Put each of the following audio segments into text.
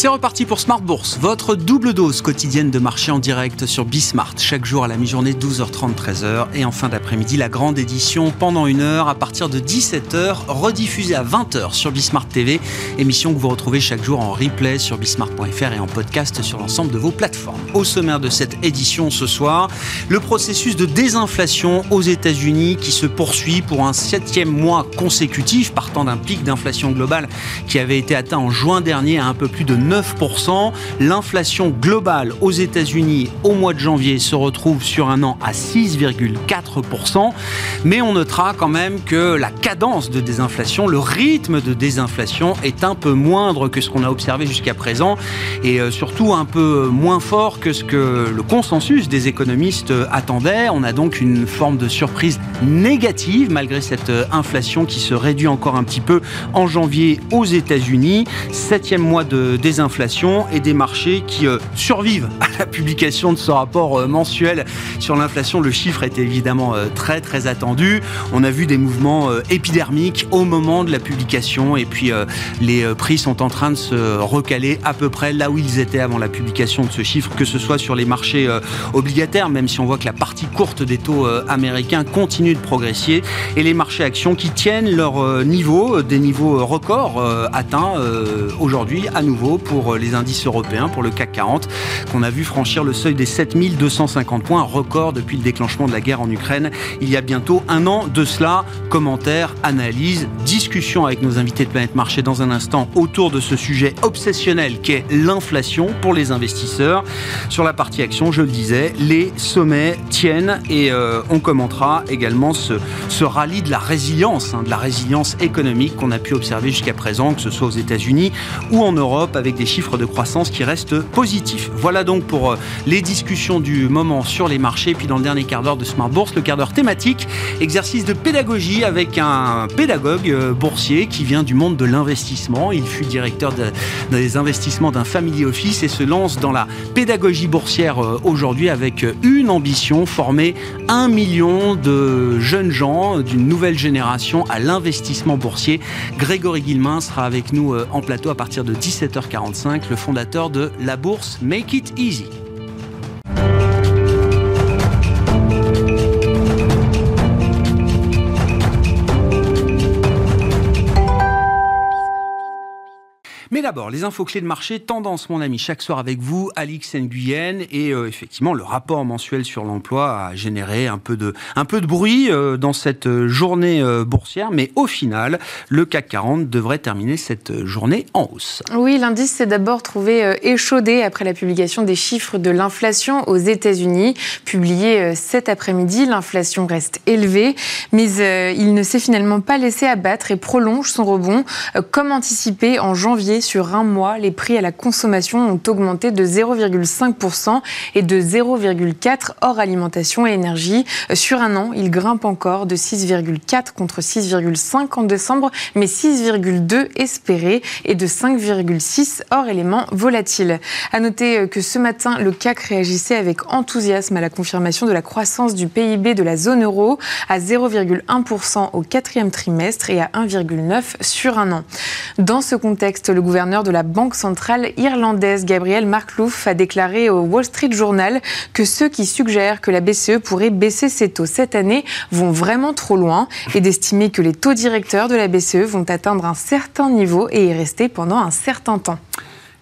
C'est reparti pour Smart Bourse, votre double dose quotidienne de marché en direct sur Bismart, chaque jour à la mi-journée 12h30 13h et en fin d'après-midi la grande édition pendant une heure à partir de 17h rediffusée à 20h sur Bismart TV, émission que vous retrouvez chaque jour en replay sur bismart.fr et en podcast sur l'ensemble de vos plateformes. Au sommaire de cette édition ce soir, le processus de désinflation aux États-Unis qui se poursuit pour un septième mois consécutif partant d'un pic d'inflation globale qui avait été atteint en juin dernier à un peu plus de 9%. L'inflation globale aux États-Unis au mois de janvier se retrouve sur un an à 6,4%. Mais on notera quand même que la cadence de désinflation, le rythme de désinflation est un peu moindre que ce qu'on a observé jusqu'à présent et euh, surtout un peu moins fort que ce que le consensus des économistes attendait. On a donc une forme de surprise négative malgré cette euh, inflation qui se réduit encore un petit peu en janvier aux États-Unis. Septième mois de désinflation inflation et des marchés qui euh, survivent à la publication de ce rapport euh, mensuel sur l'inflation. Le chiffre était évidemment euh, très très attendu. On a vu des mouvements épidermiques au moment de la publication et puis les prix sont en train de se recaler à peu près là où ils étaient avant la publication de ce chiffre, que ce soit sur les marchés obligataires, même si on voit que la partie courte des taux américains continue de progresser, et les marchés actions qui tiennent leur niveau, des niveaux records atteints aujourd'hui à nouveau euh, les indices européens, pour le CAC 40, qu'on a vu franchir le seuil des 7250 points, record depuis le déclenchement de la guerre en Ukraine il y a bientôt un an de cela. Commentaires, analyse, discussion avec nos invités de Planète Marché dans un instant autour de ce sujet obsessionnel qu'est l'inflation pour les investisseurs. Sur la partie action, je le disais, les sommets tiennent et euh, on commentera également ce, ce rallye de la résilience, hein, de la résilience économique qu'on a pu observer jusqu'à présent, que ce soit aux États-Unis ou en Europe, avec des chiffres de croissance qui restent positifs. Voilà donc pour euh, les discussions du moment sur les marchés. Puis dans le dernier quart d'heure de Smart Bourse, le quart d'heure thématique, exercice de pédagogie avec un pédagogue euh, boursier qui vient du monde de l'investissement. Il fut directeur des investissements d'un family office et se lance dans la pédagogie boursière euh, aujourd'hui avec une ambition, former un million de jeunes gens d'une nouvelle génération à l'investissement boursier. Grégory Guillemin sera avec nous en plateau à partir de 17h40 le fondateur de la bourse Make It Easy. D'abord, les infos clés de marché, tendance, mon ami, chaque soir avec vous, Alix Nguyen. Et euh, effectivement, le rapport mensuel sur l'emploi a généré un peu de, un peu de bruit euh, dans cette euh, journée boursière. Mais au final, le CAC 40 devrait terminer cette journée en hausse. Oui, l'indice s'est d'abord trouvé échaudé après la publication des chiffres de l'inflation aux États-Unis. Publié cet après-midi, l'inflation reste élevée, mais il ne s'est finalement pas laissé abattre et prolonge son rebond, comme anticipé en janvier sur un mois, les prix à la consommation ont augmenté de 0,5% et de 0,4% hors alimentation et énergie. Sur un an, il grimpe encore de 6,4 contre 6,5 en décembre, mais 6,2 espéré et de 5,6 hors éléments volatiles. À noter que ce matin, le CAC réagissait avec enthousiasme à la confirmation de la croissance du PIB de la zone euro à 0,1% au quatrième trimestre et à 1,9 sur un an. Dans ce contexte, le gouverneur de la Banque centrale irlandaise, Gabriel Marklouf, a déclaré au Wall Street Journal que ceux qui suggèrent que la BCE pourrait baisser ses taux cette année vont vraiment trop loin et d'estimer que les taux directeurs de la BCE vont atteindre un certain niveau et y rester pendant un certain temps.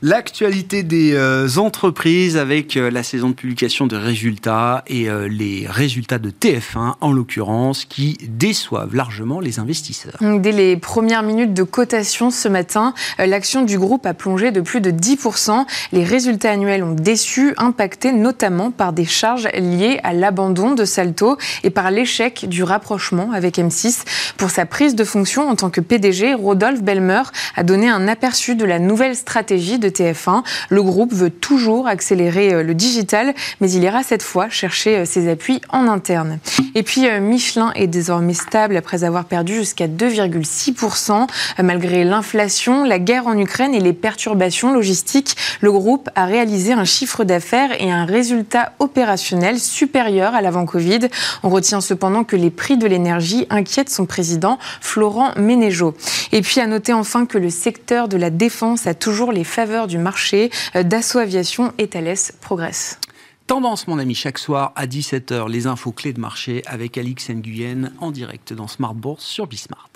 L'actualité des euh, entreprises avec euh, la saison de publication de résultats et euh, les résultats de TF1 en l'occurrence qui déçoivent largement les investisseurs. Dès les premières minutes de cotation ce matin, l'action du groupe a plongé de plus de 10%. Les résultats annuels ont déçu, impactés notamment par des charges liées à l'abandon de Salto et par l'échec du rapprochement avec M6. Pour sa prise de fonction en tant que PDG, Rodolphe Belmer a donné un aperçu de la nouvelle stratégie de de TF1. Le groupe veut toujours accélérer le digital, mais il ira cette fois chercher ses appuis en interne. Et puis Michelin est désormais stable après avoir perdu jusqu'à 2,6%. Malgré l'inflation, la guerre en Ukraine et les perturbations logistiques, le groupe a réalisé un chiffre d'affaires et un résultat opérationnel supérieur à l'avant Covid. On retient cependant que les prix de l'énergie inquiètent son président Florent Ménégeau. Et puis à noter enfin que le secteur de la défense a toujours les faveurs du marché. Dassault Aviation et Thales progressent. Tendance, mon ami, chaque soir à 17h, les infos clés de marché avec Alix Nguyen en direct dans Smart Bourse sur Bismart.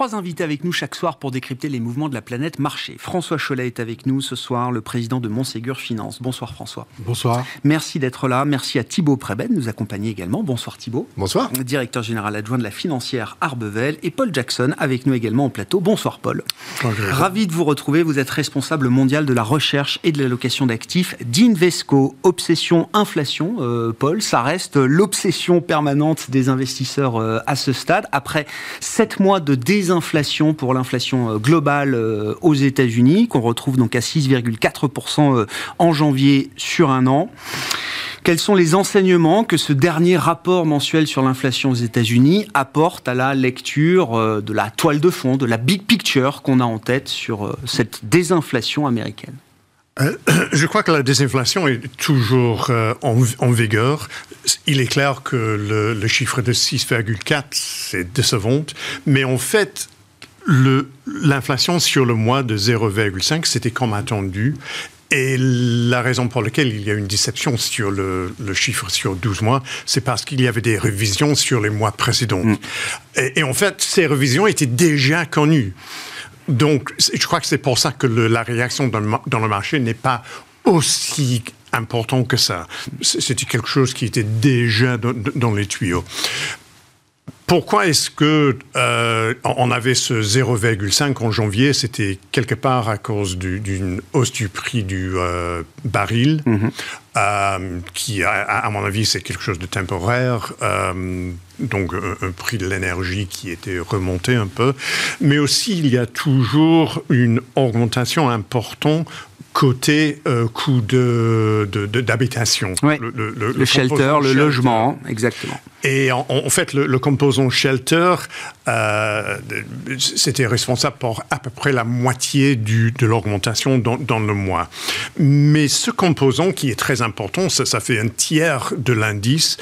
Trois invités avec nous chaque soir pour décrypter les mouvements de la planète marché. François Cholet est avec nous ce soir, le président de Montségur Finance. Bonsoir François. Bonsoir. Merci d'être là. Merci à Thibaut Preben de nous accompagner également. Bonsoir Thibaut. Bonsoir. Directeur général adjoint de la financière Arbevel et Paul Jackson avec nous également au plateau. Bonsoir Paul. Bonjour. Ravi de vous retrouver. Vous êtes responsable mondial de la recherche et de l'allocation d'actifs d'Invesco. Obsession inflation, euh, Paul, ça reste l'obsession permanente des investisseurs euh, à ce stade. Après sept mois de désinflation inflation pour l'inflation euh, globale euh, aux États-Unis, qu'on retrouve donc à 6,4% euh, en janvier sur un an. Quels sont les enseignements que ce dernier rapport mensuel sur l'inflation aux États-Unis apporte à la lecture de la toile de fond, de la big picture qu'on a en tête sur cette désinflation américaine? je crois que la désinflation est toujours en, vigueur. Il est clair que le, le chiffre de 6,4, c'est décevant, mais en fait, l'inflation sur le mois de 0,5, c'était comme attendu. Et la raison pour laquelle il y a une déception sur le, chiffre sur 12 mois, c'est parce qu'il y avait des révisions sur les mois précédents. Mm. Et, en fait, ces révisions étaient déjà connues. Donc, je crois que c'est pour ça que la réaction dans le, marché n'est pas aussi important que ça. C'était quelque chose qui était déjà dans les tuyaux. Pourquoi est-ce que euh, on avait ce 0,5 en janvier? C'était quelque part à cause d'une hausse du prix du euh, baril, mhm. euh, qui, à, mon avis, c'est quelque chose de temporaire. Donc un, prix de l'énergie qui était remonté un peu, mais aussi il y a toujours une augmentation importante côté coût de, d'habitation. Le, le, shelter, le logement, exactement. Et en, fait, le, composant shelter, euh, c'était responsable pour à peu près la moitié du, de l'augmentation dans, dans, le mois. Mais ce composant qui est très important, ça, ça fait un tiers de l'indice,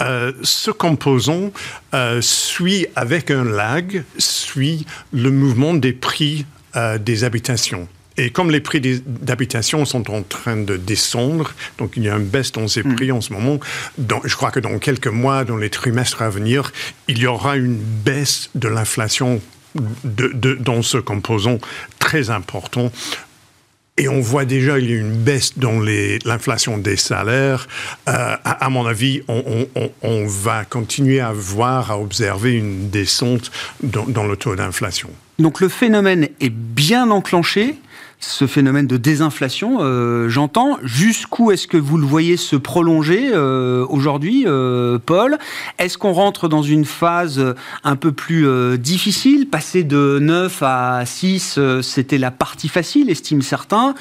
euh, ce composant euh, suit avec un lag, suit le mouvement des prix euh, des habitations. Et comme les prix d'habitation sont en train de descendre, donc il y a une baisse dans ces hmm. prix en ce moment, je crois que dans quelques mois, dans les trimestres à venir, il y aura une baisse de l'inflation de, dans ce composant très important. Et on voit déjà il y a une baisse dans l'inflation des salaires. Euh, à, mon avis, on, va continuer à voir, à observer une descente dans, dans le taux d'inflation. Donc le phénomène est bien enclenché ce phénomène de désinflation, euh, j'entends. Jusqu'où est-ce que vous le voyez se prolonger euh, aujourd'hui, euh, Paul? Est-ce qu'on rentre dans une phase un peu plus difficile Passer de 9 à 6, c'était la partie facile, estiment certains.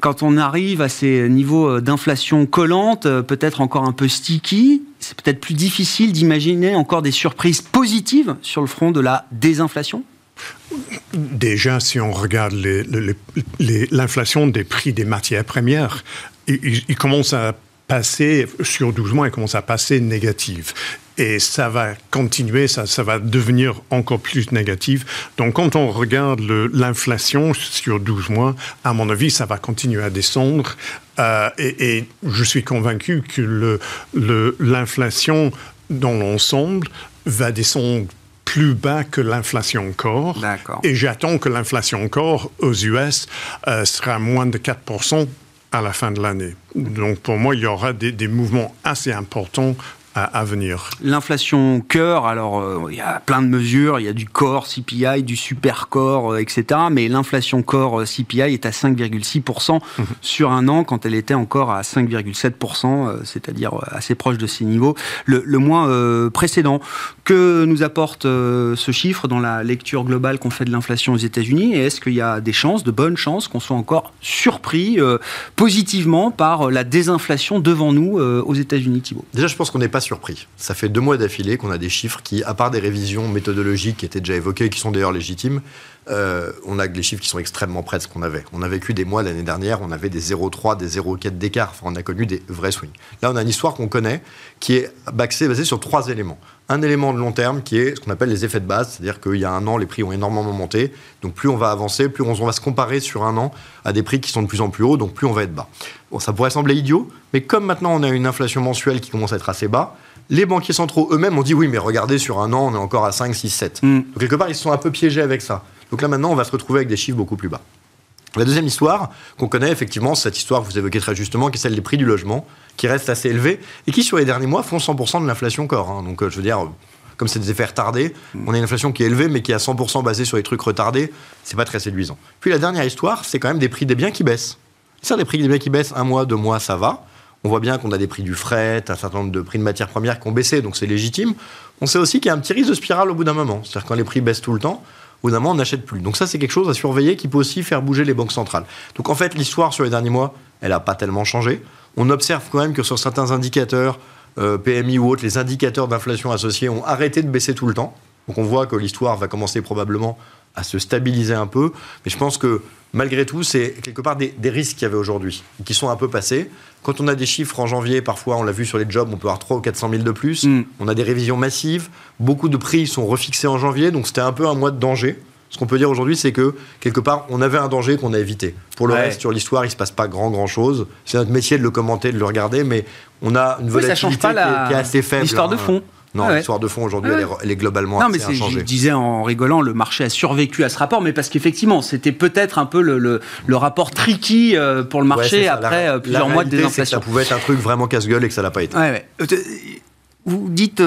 Quand on arrive à ces niveaux d'inflation collante, peut-être encore un peu sticky, c'est peut-être plus difficile d'imaginer encore des surprises positives sur le front de la désinflation? Déjà, si on regarde l'inflation des prix des matières premières, il, commence à passer, sur 12 mois, il commence à passer négatif. Et ça va continuer, ça, va devenir encore plus négatif. Donc, quand on regarde l'inflation sur 12 mois, à mon avis, ça va continuer à descendre. Euh, et, je suis convaincu que l'inflation dans l'ensemble va descendre plus bas que l'inflation encore. Et j'attends que l'inflation encore aux US euh, sera moins de 4% à la fin de l'année. Donc pour moi, il y aura des, mouvements assez importants à, venir. L'inflation cœur, alors euh, il y a plein de mesures, il y a du core CPI, du super core, euh, etc. Mais l'inflation core euh, CPI est à 5,6% mhm. sur un an quand elle était encore à 5,7%, c'est-à-dire assez proche de ces niveaux le, le mois précédent. Que nous apporte ce chiffre dans la lecture globale qu'on fait de l'inflation aux États-Unis Et est-ce qu'il y a des chances, de bonnes chances, qu'on soit encore surpris positivement par la désinflation devant nous aux États-Unis, Thibault? Déjà, je pense qu'on n'est pas surpris. Ça fait deux mois d'affilée qu'on a des chiffres qui, à part des révisions méthodologiques qui étaient déjà évoquées qui sont d'ailleurs légitimes, euh, on a des chiffres qui sont extrêmement près de ce qu'on avait. On a vécu des mois l'année dernière, on avait des 0,3, des 0,4 d'écart. On a connu des vrais swings. Là, on a une histoire qu'on connaît qui est basée sur trois éléments. Un élément de long terme qui est ce qu'on appelle les effets de base, c'est-à-dire qu'il y a un an, les prix ont énormément monté. Donc plus on va avancer, plus on, va se comparer sur un an à des prix qui sont de plus en plus hauts, donc plus on va être bas. Bon, ça pourrait sembler idiot, mais comme maintenant on a une inflation mensuelle qui commence à être assez bas, les banquiers centraux eux-mêmes ont dit oui, mais regardez, sur un an, on est encore à 5, 6, 7. Donc quelque part, ils se sont un peu piégés avec ça. Donc là maintenant, on va se retrouver avec des chiffres beaucoup plus bas. La deuxième histoire qu'on connaît effectivement, cette histoire que vous évoquez très justement, qui est celle des prix du logement, qui reste assez élevés et qui sur les derniers mois font 100% de l'inflation corps. Hein. Donc euh, je veux dire, comme c'est des effets retardés, on a une inflation qui est élevée mais qui est à 100% basée sur les trucs retardés, c'est pas très séduisant. Puis la dernière histoire, c'est quand même des prix des biens qui baissent. Ça, des prix des biens qui baissent un mois, deux mois, ça va. On voit bien qu'on a des prix du fret, un certain nombre de prix de matières premières qui ont baissé, donc c'est légitime. On sait aussi qu'il y a un petit risque de spirale au bout d'un moment. C'est-à-dire quand les prix baissent tout le temps, au d'un moment, on n'achète plus. Donc ça, c'est quelque chose à surveiller qui peut aussi faire bouger les banques centrales. Donc en fait, l'histoire sur les derniers mois, elle n'a pas tellement changé. On observe quand même que sur certains indicateurs, euh, PMI ou autres, les indicateurs d'inflation associés ont arrêté de baisser tout le temps. Donc on voit que l'histoire va commencer probablement à se stabiliser un peu. Mais je pense que malgré tout, c'est quelque part des, risques qu'il y avait aujourd'hui, qui sont un peu passés. Quand on a des chiffres en janvier, parfois, on l'a vu sur les jobs, on peut avoir 300 ou 400 000 de plus. Mm. On a des révisions massives. Beaucoup de prix sont refixés en janvier, donc c'était un peu un mois de danger. Ce qu'on peut dire aujourd'hui, c'est que quelque part, on avait un danger qu'on a évité. Pour le reste, sur l'histoire, il ne se passe pas grand grand chose. C'est notre métier de le commenter, de le regarder, mais on a une volatilité qui, est, assez faible. L'histoire de hein. fond. Non, l'histoire de fond aujourd'hui, elle, est globalement non, mais Je disais en rigolant, le marché a survécu à ce rapport, mais parce qu'effectivement, c'était peut-être un peu le, le, rapport tricky euh, pour le marché après euh, plusieurs mois de désinflation. ça pouvait être un truc vraiment casse-gueule et que ça l'a pas été. Euh, vous dites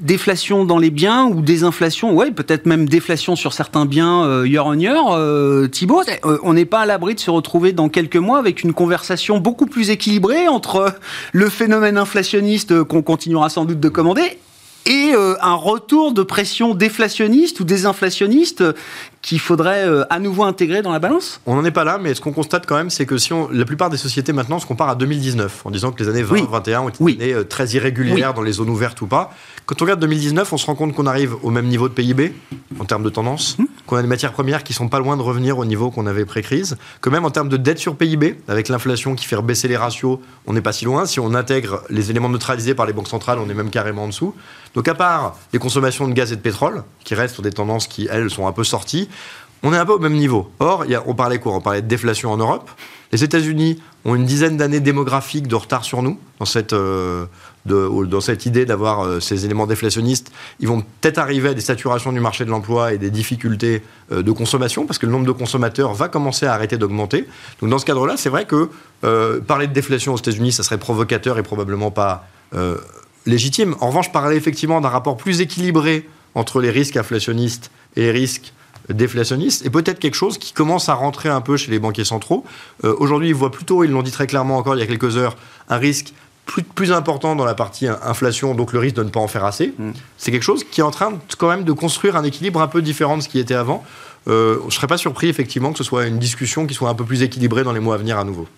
déflation dans les biens ou désinflation, ouais, peut-être même déflation sur certains biens year on year. Thibault, on n'est pas à l'abri de se retrouver dans quelques mois avec une conversation beaucoup plus équilibrée entre le phénomène inflationniste qu'on continuera sans doute de commander et euh, un retour de pression déflationniste ou désinflationniste qu'il faudrait euh, à nouveau intégrer dans la balance? On n'en est pas là, mais ce qu'on constate quand même, c'est que si on, la plupart des sociétés maintenant se comparent à 2019, en disant que les années 20 2021 ont été oui. années euh, très irrégulières dans les zones ouvertes ou pas. Quand on regarde 2019, on se rend compte qu'on arrive au même niveau de PIB en termes de tendance, hmm. qu'on a des matières premières qui sont pas loin de revenir au niveau qu'on avait pré-crise, que même en termes de dette sur PIB, avec l'inflation qui fait baisser les ratios, on n'est pas si loin. Si on intègre les éléments neutralisés par les banques centrales, on est même carrément en dessous. Donc à part les consommations de gaz et de pétrole, qui restent sur des tendances qui, elles, sont un peu sorties, on est un peu au même niveau. Or, on parlait quoi? On parlait de déflation en Europe. Les États-Unis ont une dizaine d'années démographiques de retard sur nous dans cette, euh, dans cette idée d'avoir euh, ces éléments déflationnistes. Ils vont peut-être arriver à des saturations du marché de l'emploi et des difficultés euh, de consommation parce que le nombre de consommateurs va commencer à arrêter d'augmenter. Donc dans ce cadre-là, c'est vrai que parler de déflation aux États-Unis, ça serait provocateur et probablement pas légitime. En revanche, parler effectivement d'un rapport plus équilibré entre les risques inflationnistes et les risques déflationnistes est peut-être quelque chose qui commence à rentrer un peu chez les banquiers centraux. Euh, aujourd'hui, ils voient plutôt, ils l'ont dit très clairement encore il y a quelques heures, un risque plus, plus important dans la partie inflation, donc le risque de ne pas en faire assez. Mm. C'est quelque chose qui est en train quand même de construire un équilibre un peu différent de ce qui était avant. Euh, je ne serais pas surpris effectivement que ce soit une discussion qui soit un peu plus équilibrée dans les mois à venir à nouveau.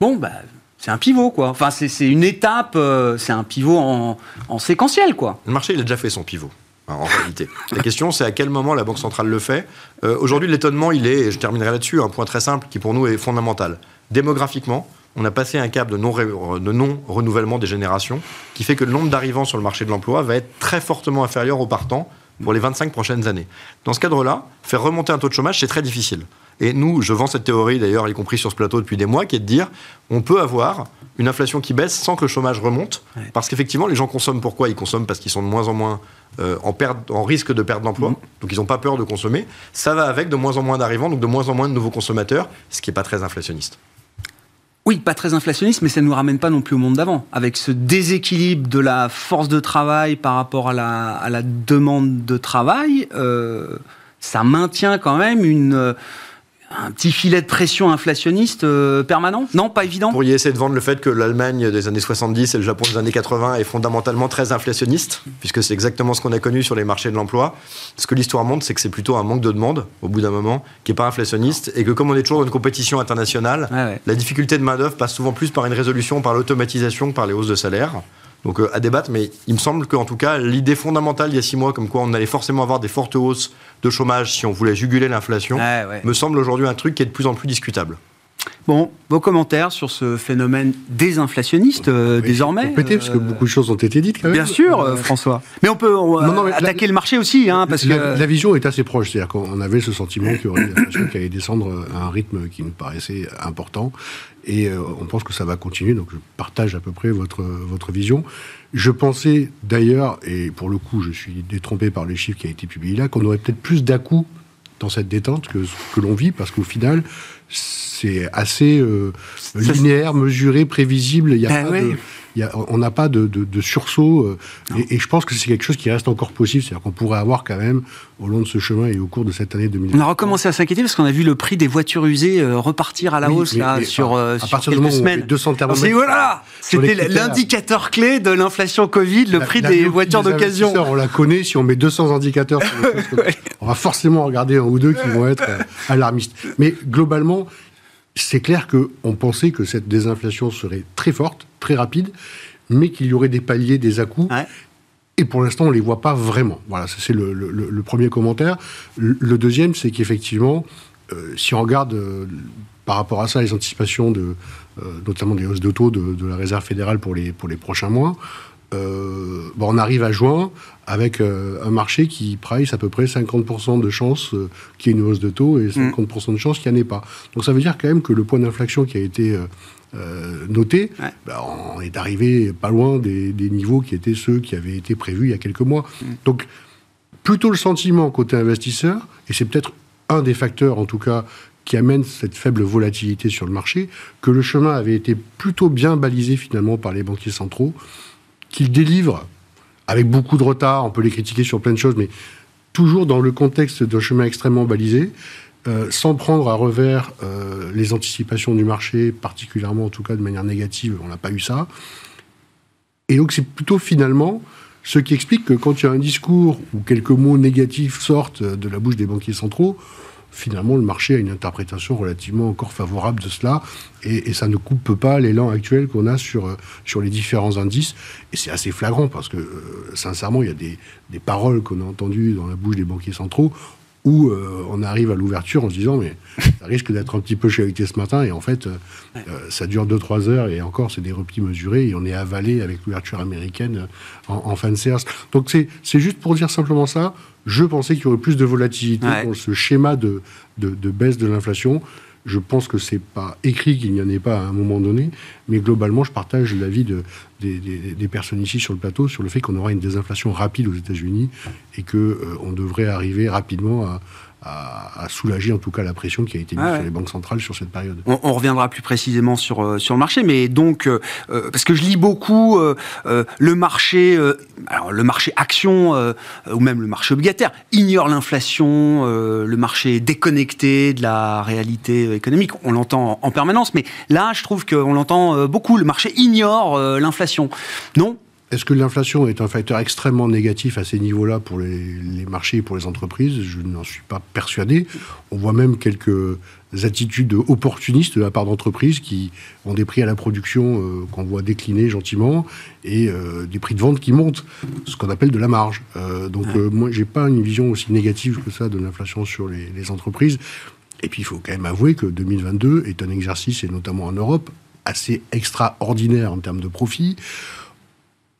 Bon, bah, c'est un pivot, quoi. Enfin, c'est une étape, euh, c'est un pivot en, en, séquentiel, quoi. Le marché, il a déjà fait son pivot. En réalité. La question, c'est à quel moment la Banque centrale le fait. Euh, aujourd'hui, l'étonnement, il est, et je terminerai là-dessus, un point très simple qui pour nous est fondamental. Démographiquement, on a passé un cap de non-renouvellement des générations qui fait que le nombre d'arrivants sur le marché de l'emploi va être très fortement inférieur au partant pour les 25 prochaines années. Dans ce cadre-là, faire remonter un taux de chômage, c'est très difficile. Et nous, je vends cette théorie d'ailleurs, y compris sur ce plateau depuis des mois, qui est de dire on peut avoir une inflation qui baisse sans que le chômage remonte. Parce qu'effectivement, les gens consomment pourquoi? Ils consomment parce qu'ils sont de moins en moins euh, en, perte, en risque de perte d'emploi. Mm. Donc ils n'ont pas peur de consommer. Ça va avec de moins en moins d'arrivants, donc de moins en moins de nouveaux consommateurs, ce qui n'est pas très inflationniste. Oui, pas très inflationniste, mais ça ne nous ramène pas non plus au monde d'avant. Avec ce déséquilibre de la force de travail par rapport à la, à la demande de travail, euh, ça maintient quand même une un petit filet de pression inflationniste euh, permanent? Non, pas évident Vous pourriez essayer de vendre le fait que l'Allemagne des années 70 et le Japon des années 80 est fondamentalement très inflationniste, puisque c'est exactement ce qu'on a connu sur les marchés de l'emploi. Ce que l'histoire montre, c'est que c'est plutôt un manque de demande, au bout d'un moment, qui n'est pas inflationniste, et que comme on est toujours dans une compétition internationale, la difficulté de main-d'œuvre passe souvent plus par une résolution, par l'automatisation que par les hausses de salaire. Donc euh, à débattre, mais il me semble qu'en tout cas, l'idée fondamentale il y a six mois, comme quoi on allait forcément avoir des fortes hausses de chômage si on voulait juguler l'inflation, me semble aujourd'hui un truc qui est de plus en plus discutable. Bon, vos commentaires sur ce phénomène désinflationniste euh, désormais Compléter, parce que beaucoup de choses ont été dites quand même. Bien sûr, euh, François. Mais on peut attaquer le marché aussi, hein, parce la, que... La vision est assez proche, c'est-à-dire qu'on avait ce sentiment qu'il y aurait une inflation qui allait descendre à un rythme qui nous paraissait important, et euh, on pense que ça va continuer, donc je partage à peu près votre, votre vision. Je pensais d'ailleurs, et pour le coup je suis détrompé par les chiffres qui ont été publiés là, qu'on aurait peut-être plus dà dans cette détente que, que l'on vit, parce qu'au final, c'est assez euh, linéaire, mesuré, prévisible. Il y a ben pas de, on n'a pas de, sursaut. Euh, et, je pense que c'est quelque chose qui reste encore possible. C'est-à-dire qu'on pourrait avoir quand même, au long de ce chemin et au cours de cette année 2020. On a recommencé à s'inquiéter parce qu'on a vu le prix des voitures usées euh, repartir à la hausse là, sur, à partir quelques semaines. 200 voilà C'était l'indicateur clé de l'inflation Covid, le prix des voitures d'occasion. On la connaît. Si on met 200 indicateurs sur on va forcément regarder un ou deux qui vont être alarmistes. Mais globalement, c'est clair qu'on pensait que cette désinflation serait très forte, très rapide, mais qu'il y aurait des paliers, des à-coups. Et pour l'instant, on ne les voit pas vraiment. Voilà, c'est le, premier commentaire. Le, deuxième, c'est qu'effectivement, euh, si on regarde euh, par rapport à ça les anticipations, de, euh, notamment des hausses de taux de, de, la Réserve fédérale pour les, pour les prochains mois, bon, on arrive à juin avec un marché qui price à peu près 50% de chances euh, qu'il y ait une hausse de taux et 50% de chances qu'il n'y en ait pas. Donc ça veut dire quand même que le point d'inflexion qui a été noté, bah, on est arrivé pas loin des, niveaux qui étaient ceux qui avaient été prévus il y a quelques mois. Mm. Donc plutôt le sentiment côté investisseur, et c'est peut-être un des facteurs en tout cas qui amène cette faible volatilité sur le marché, que le chemin avait été plutôt bien balisé finalement par les banquiers centraux qu'ils délivrent avec beaucoup de retard, on peut les critiquer sur plein de choses, mais toujours dans le contexte d'un chemin extrêmement balisé, euh, sans prendre à revers euh, les anticipations du marché, particulièrement en tout cas de manière négative, on n'a pas eu ça. Et donc c'est plutôt finalement ce qui explique que quand il y a un discours où quelques mots négatifs sortent de la bouche des banquiers centraux, finalement, le marché a une interprétation relativement encore favorable de cela, et, ça ne coupe pas l'élan actuel qu'on a sur, euh, sur les différents indices. Et c'est assez flagrant, parce que, sincèrement, il y a des, des paroles qu'on a entendues dans la bouche des banquiers centraux où euh, on arrive à l'ouverture en se disant mais ça risque d'être un petit peu chalité ce matin et en fait ça dure 2-3 heures et encore c'est des replis mesurés et on est avalé avec l'ouverture américaine en, fin de séance. Donc c'est juste pour dire simplement ça, je pensais qu'il y aurait plus de volatilité dans ce schéma de, de, baisse de l'inflation. Je pense que c'est pas écrit qu'il n'y en ait pas à un moment donné, mais globalement, je partage l'avis de, des, des, personnes ici sur le plateau sur le fait qu'on aura une désinflation rapide aux États-Unis et que euh, on devrait arriver rapidement à, à, soulager en tout cas la pression qui a été mise sur les banques centrales sur cette période. On, reviendra plus précisément sur, euh, sur le marché, mais donc, euh, euh, parce que je lis beaucoup le marché, alors le marché action ou même le marché obligataire ignore l'inflation, le marché est déconnecté de la réalité économique. On l'entend en permanence, mais là, je trouve qu'on l'entend beaucoup. Le marché ignore l'inflation. Non est-ce que l'inflation est un facteur extrêmement négatif à ces niveaux-là pour les, marchés et pour les entreprises? Je n'en suis pas persuadé. On voit même quelques attitudes opportunistes de la part d'entreprises qui ont des prix à la production euh, qu'on voit décliner gentiment et euh, des prix de vente qui montent, ce qu'on appelle de la marge. Euh, donc moi, j'ai pas une vision aussi négative que ça de l'inflation sur les, les entreprises. Et puis il faut quand même avouer que 2022 est un exercice, et notamment en Europe, assez extraordinaire en termes de profit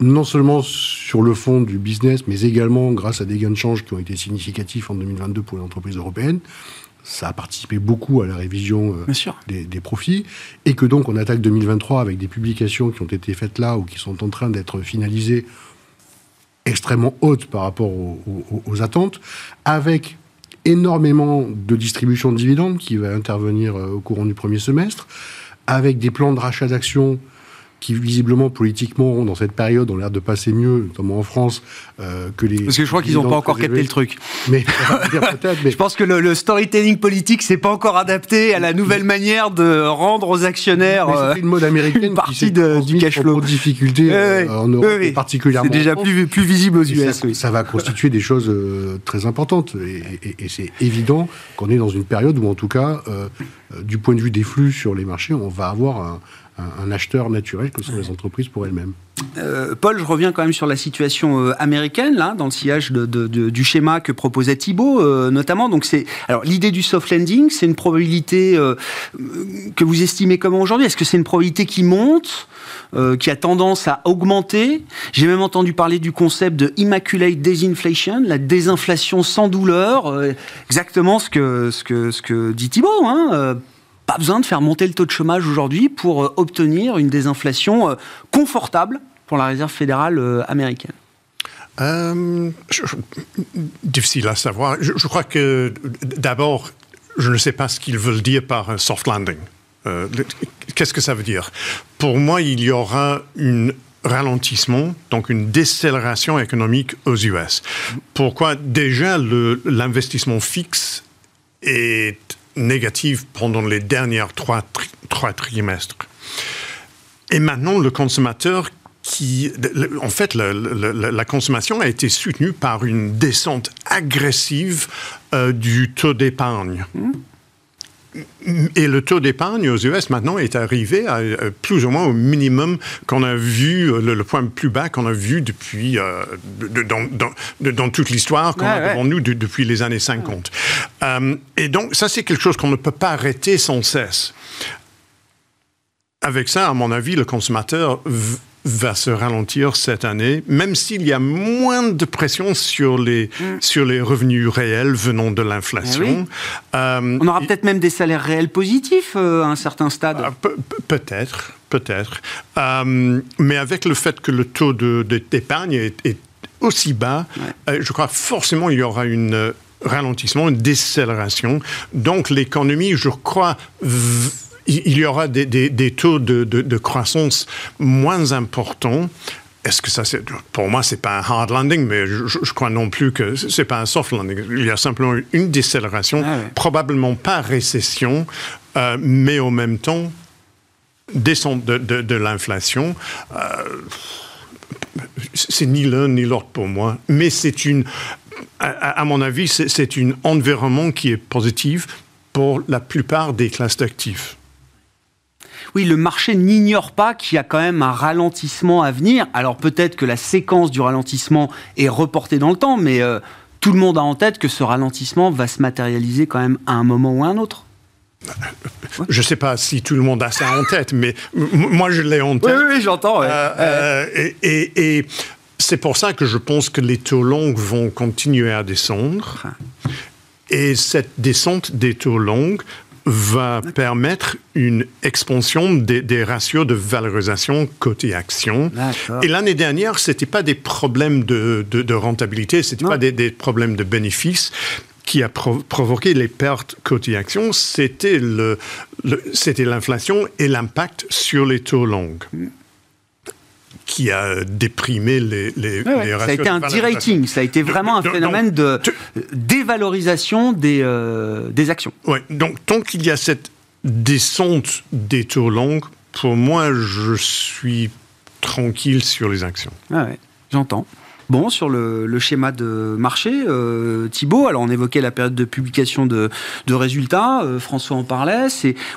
non seulement sur le fond du business, mais également grâce à des gains de change qui ont été significatifs en 2022 pour les entreprises européennes. Ça a participé beaucoup à la révision euh, des, profits. Et que donc on attaque 2023 avec des publications qui ont été faites là ou qui sont en train d'être finalisées extrêmement hautes par rapport aux, attentes, avec énormément de distribution de dividendes qui va intervenir euh, au courant du premier semestre, avec des plans de rachat d'actions qui visiblement politiquement dans cette période ont l'air de passer mieux, notamment en France, euh, que les. Parce que je crois qu'ils n'ont pas encore capté le truc. Mais, mais... je pense que le, storytelling politique s'est pas encore adapté à la nouvelle manière de rendre aux actionnaires. C'est une mode américaine une partie de, du cash flow. difficulté euh, en Europe particulièrement. C'est déjà plus, plus visible aux US. Ça, ça, va constituer des choses euh, très importantes et, et, et c'est évident qu'on est dans une période où en tout cas, du point de vue des flux sur les marchés, on va avoir un un, acheteur naturel que sont les entreprises pour elles-mêmes. Euh, Paul, je reviens quand même sur la situation euh, américaine, là, dans le sillage du schéma que proposait Thibault, euh, notamment. Donc, c'est alors l'idée du soft landing, c'est une probabilité que vous estimez comment aujourd'hui? Est-ce que c'est une probabilité qui monte, qui a tendance à augmenter? J'ai même entendu parler du concept de immaculate disinflation, la désinflation sans douleur, exactement ce que ce que ce que dit Thibault. Hein, pas besoin de faire monter le taux de chômage aujourd'hui pour euh, obtenir une désinflation euh, confortable pour la Réserve fédérale euh, américaine. difficile à savoir. Je, crois que d'abord, je ne sais pas ce qu'ils veulent dire par un soft landing. Qu'est-ce que ça veut dire? Pour moi, il y aura un ralentissement, donc une décélération économique aux US. Pourquoi? Déjà, l'investissement fixe est négative pendant les dernières trois, trois trimestres. Et maintenant, le consommateur qui, en fait, la, consommation a été soutenue par une descente agressive euh, du taux d'épargne. Mmh. Et le taux d'épargne aux US maintenant est arrivé à, euh, plus ou moins au minimum qu'on a vu, euh, le, point plus bas qu'on a vu depuis, euh, dans, toute l'histoire qu'on a devant nous depuis les années 50. et donc, ça, c'est quelque chose qu'on ne peut pas arrêter sans cesse. Avec ça, à mon avis, le consommateur va se ralentir cette année, même s'il y a moins de pression sur les, mm. sur les revenus réels venant de l'inflation. Eh euh, On aura peut-être même des salaires réels positifs euh, à un certain stade. Ah, peut-être, peut-être. Euh, mais avec le fait que le taux d'épargne de, est, est, aussi bas, je crois forcément il y aura une ralentissement, une décélération. Donc l'économie, je crois, il y aura des, taux de, croissance moins importants. Est-ce que ça, c'est, pour moi, c'est pas un hard landing, mais je, crois non plus que c'est pas un soft landing. Il y a simplement une décélération, ah probablement pas récession, euh, mais en même temps, descente de, l'inflation. Euh, c'est ni l'un ni l'autre pour moi, mais c'est une, à, à mon avis, c'est un environnement qui est positif pour la plupart des classes d'actifs oui, le marché n'ignore pas qu'il y a quand même un ralentissement à venir. Alors peut-être que la séquence du ralentissement est reportée dans le temps, mais euh, tout le monde a en tête que ce ralentissement va se matérialiser quand même à un moment ou à un autre. Je ne sais pas si tout le monde a ça en tête, mais moi je l'ai en tête. Oui, oui, j'entends. Euh, euh, et, c'est pour ça que je pense que les taux longs vont continuer à descendre. Et cette descente des taux longs va permettre une expansion des, ratios de valorisation côté action. Et l'année dernière, ce n'était pas des problèmes de, rentabilité, ce n'était pas des, problèmes de bénéfices qui a provoqué les pertes côté action, c'était l'inflation et l'impact sur les taux longs. Qui a déprimé les, les, ratios. Ça a été un de ça a été vraiment un phénomène de dévalorisation des, euh, des actions. Oui, donc tant qu'il y a cette descente des taux longs, pour moi, je suis tranquille sur les actions. Ah ouais, j'entends. Bon, sur le, schéma de marché, euh, Thibault, alors on évoquait la période de publication de, de résultats, euh, François en parlait,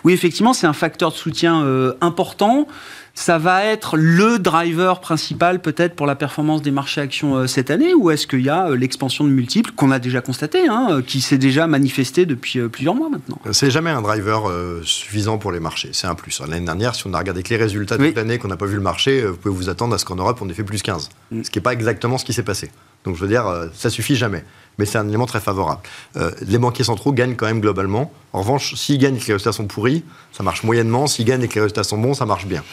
oui effectivement c'est un facteur de soutien euh, important ça va être le driver principal peut-être pour la performance des marchés actions euh, cette année ou est-ce qu'il y a euh, l'expansion de multiples qu'on a déjà constaté, hein, euh, qui s'est déjà manifestée depuis plusieurs mois maintenant? C'est jamais un driver suffisant pour les marchés, c'est un plus. L'année dernière, si on a regardé que les résultats de l'année qu'on n'a pas vu le marché, vous pouvez vous attendre à ce qu'en Europe on ait fait plus 15, mm. ce qui n'est pas exactement ce qui s'est passé. Donc je veux dire, ça suffit jamais. Mais c'est un élément très favorable. les banquiers centraux gagnent quand même globalement. En revanche, s'ils gagnent et que les résultats sont pourris, ça marche moyennement. S'ils gagnent et que les résultats sont bons, ça marche bien.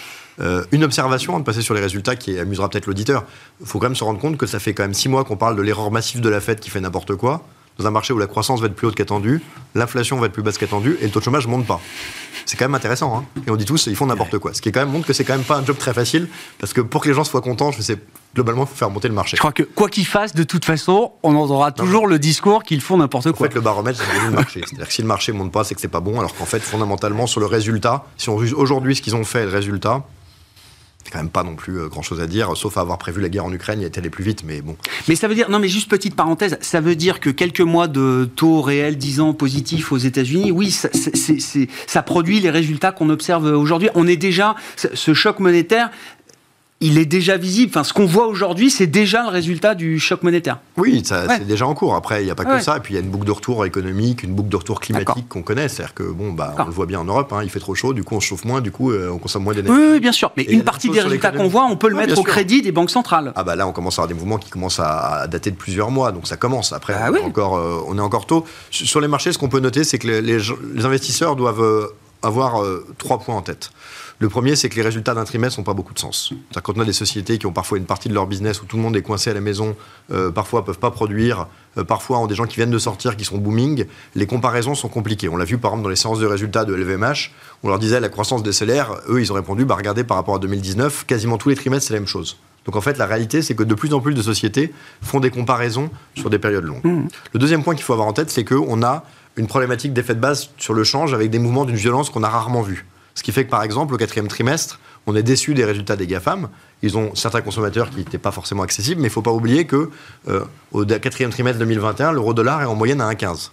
Euh, une observation avant de passer sur les résultats qui amusera peut-être l'auditeur. Il faut quand même se rendre compte que ça fait quand même six mois qu'on parle de l'erreur massive de la Fed qui fait n'importe quoi. dans un marché où la croissance va être plus haute qu'attendue, l'inflation va être plus basse qu'attendue, et le taux de chômage ne monte pas. C'est quand même intéressant. Hein. et on dit tous, ils font n'importe quoi. Ce qui est quand même montre que c'est quand même pas un job très facile, parce que pour que les gens soient contents, je sais, globalement, il faut faire monter le marché. Je crois que quoi qu'ils fassent, de toute façon, on entendra toujours le discours qu'ils font n'importe quoi. En fait, le baromètre, c'est le marché. C'est-à-dire que si le marché monte pas, c'est que c'est pas bon, alors qu'en fait, fondamentalement, sur le résultat, si on juge aujourd'hui ce qu'ils ont fait, le résultat, c'est quand même pas non plus euh, grand chose à dire, sauf à avoir prévu la guerre en Ukraine, il est allé plus vite, mais bon. Mais ça veut dire, non mais juste petite parenthèse, ça veut dire que quelques mois de taux réel 10 ans positifs aux États-Unis, oui, ça produit les résultats qu'on observe aujourd'hui. On est déjà, ce choc monétaire, il est déjà visible. Enfin, ce qu'on voit aujourd'hui, c'est déjà le résultat du choc monétaire. Oui, c'est déjà en cours. Après, il n'y a pas que ça. Et puis, il y a une boucle de retour économique, une boucle de retour climatique qu'on connaît. C'est-à-dire que, bon, bah, on le voit bien en Europe, hein, il fait trop chaud, du coup, on chauffe moins, du coup, euh, on consomme moins d'énergie. Oui, bien sûr. Mais une partie des résultats qu'on voit, on peut le mettre au crédit des banques centrales. Ah, bah là, on commence à avoir des mouvements qui commencent à, dater de plusieurs mois. Donc, ça commence. Après, ah on, est encore, euh, on est encore tôt. Sur les marchés, ce qu'on peut noter, c'est que les, les, investisseurs doivent euh, avoir trois points en tête. Le premier, c'est que les résultats d'un trimestre n'ont pas beaucoup de sens. Quand on a des sociétés qui ont parfois une partie de leur business où tout le monde est coincé à la maison, euh, parfois ne peuvent pas produire, euh, parfois ont des gens qui viennent de sortir qui sont booming, les comparaisons sont compliquées. On l'a vu par exemple dans les séances de résultats de LVMH, on leur disait la croissance des salaires, eux ils ont répondu, bah, regardez par rapport à 2019, quasiment tous les trimestres c'est la même chose. Donc en fait, la réalité, c'est que de plus en plus de sociétés font des comparaisons sur des périodes longues. Mmh. Le deuxième point qu'il faut avoir en tête, c'est qu'on a une problématique d'effet de base sur le change avec des mouvements d'une violence qu'on a rarement vue. Ce qui fait que, par exemple, au quatrième trimestre, on est déçu des résultats des GAFAM. Ils ont certains consommateurs qui n'étaient pas forcément accessibles, mais il ne faut pas oublier que euh, au quatrième trimestre 2021, l'euro-dollar est en moyenne à 1,15.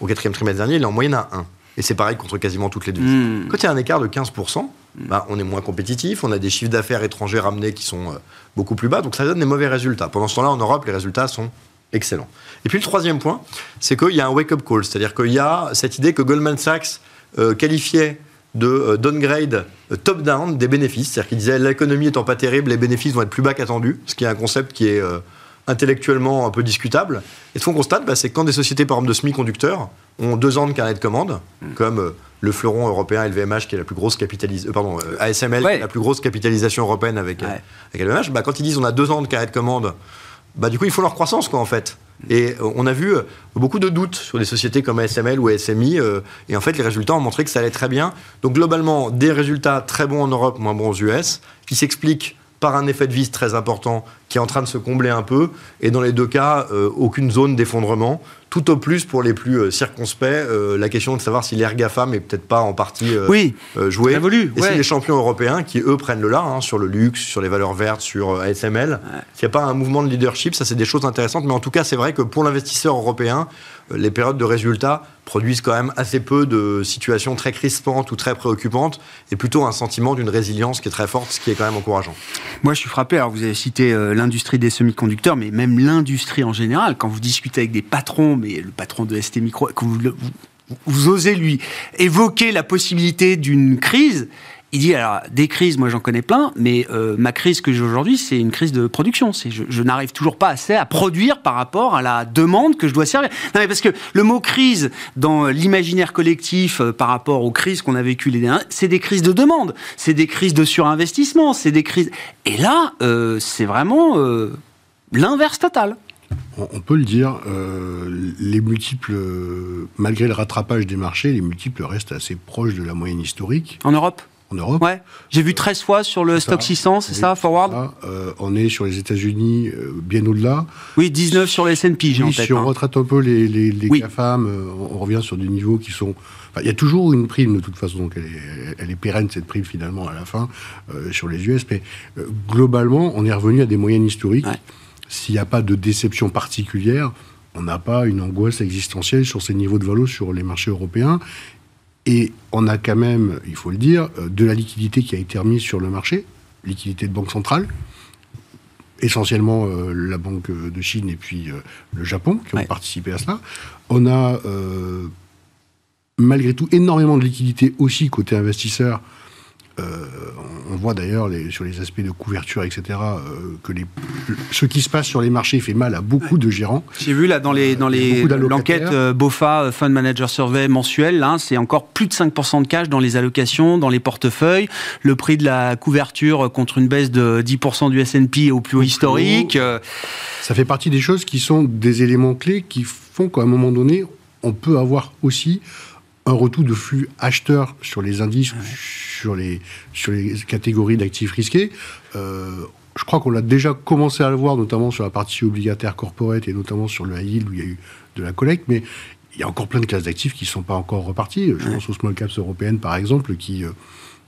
Au quatrième trimestre dernier, il est en moyenne à 1. Et c'est pareil contre quasiment toutes les devises. Hmm. Quand il y a un écart de 15%, bah, on est moins compétitif, on a des chiffres d'affaires étrangers ramenés qui sont euh, beaucoup plus bas, donc ça donne des mauvais résultats. Pendant ce temps-là, en Europe, les résultats sont excellents. Et puis le troisième point, c'est qu'il y a un wake-up call, c'est-à-dire qu'il y a cette idée que Goldman Sachs euh, qualifiait de euh, downgrade euh, top-down des bénéfices. C'est-à-dire qu'il disait l'économie étant pas terrible, les bénéfices vont être plus bas qu'attendus, ce qui est un concept qui est euh, intellectuellement un peu discutable. Et ce qu'on constate, bah, c'est que quand des sociétés, par exemple, de semi-conducteurs ont deux ans de carnet de commande, mm. comme le fleuron européen LVMH, qui est la plus grosse capitalisation, pardon, ASML, qui est la plus grosse capitalisation européenne avec, LVMH, bah, quand ils disent on a deux ans de carnet de commande, bah, du coup, il faut leur croissance, quoi, en fait. Et euh, on a vu euh, beaucoup de doutes sur des sociétés comme ASML ou ASMI. Euh, et en fait, les résultats ont montré que ça allait très bien. Donc, globalement, des résultats très bons en Europe, moins bons aux US, qui s'expliquent par un effet de vis très important qui est en train de se combler un peu. Et dans les deux cas, aucune zone d'effondrement. Tout au plus, pour les plus circonspects, la question de savoir si l'air GAFAM est peut-être pas en partie oui, joué. et si les champions européens, qui eux prennent le là, hein, sur le luxe, sur les valeurs vertes, sur ASML, s'il n'y a pas un mouvement de leadership, ça c'est des choses intéressantes. Mais en tout cas, c'est vrai que pour l'investisseur européen, les périodes de résultats produisent quand même assez peu de situations très crispantes ou très préoccupantes, et plutôt un sentiment d'une résilience qui est très forte, ce qui est quand même encourageant. Moi, je suis frappé. Alors, vous avez cité euh, l'industrie des semi-conducteurs, mais même l'industrie en général. Quand vous discutez avec des patrons, mais le patron de ST Micro, vous osez lui évoquer la possibilité d'une crise, il dit alors des crises, moi j'en connais plein, mais euh, ma crise que j'ai aujourd'hui, c'est une crise de production. C'est je, je n'arrive toujours pas assez à produire par rapport à la demande que je dois servir. Non mais parce que le mot crise dans l'imaginaire collectif euh, par rapport aux crises qu'on a vécues les dernières, c'est des crises de demande, c'est des crises de surinvestissement, c'est des crises. Et là, euh, c'est vraiment l'inverse total. On peut le dire, les multiples, malgré le rattrapage des marchés, les multiples restent assez proches de la moyenne historique. En Europe en Europe. Ouais. J'ai vu 13 fois sur le stock 600, c'est ça, forward euh, On est sur les États-Unis euh, bien au-delà. Oui, 19 sur les S&P, j'ai en tête. Si on hein. retraite un peu les, les, les GAFAM, euh, on revient sur des niveaux qui sont... il y a toujours une prime de toute façon, donc elle est, elle est pérenne cette prime finalement à la fin sur les US, mais globalement, on est revenu à des moyennes historiques. S'il n'y a pas de déception particulière, on n'a pas une angoisse existentielle sur ces niveaux de valo sur les marchés européens. Et on a quand même, il faut le dire, euh, de la liquidité qui a été remise sur le marché, liquidité de banque centrale, essentiellement euh, la Banque de Chine et puis euh, le Japon qui ont participé à cela. On a malgré tout énormément de liquidité aussi côté investisseurs euh, on voit d'ailleurs sur les aspects de couverture, etc., euh, que les, ce qui se passe sur les marchés fait mal à beaucoup de gérants. J'ai vu là dans les dans les l'enquête euh, BOFA Fund Manager Survey mensuelle, c'est encore plus de 5% de cash dans les allocations, dans les portefeuilles. Le prix de la couverture contre une baisse de 10% du S&P au plus haut historique. Ça fait partie des choses qui sont des éléments clés qui font qu'à un moment donné, on peut avoir aussi un retour de flux acheteurs sur les indices, sur, les, sur les catégories d'actifs risqués. Euh, je crois qu'on l'a déjà commencé à le voir, notamment sur la partie obligataire corporate et notamment sur le high yield où il y a eu de la collecte, mais il y a encore plein de classes d'actifs qui ne sont pas encore reparties. Je pense aux small caps européennes, par exemple, qui euh,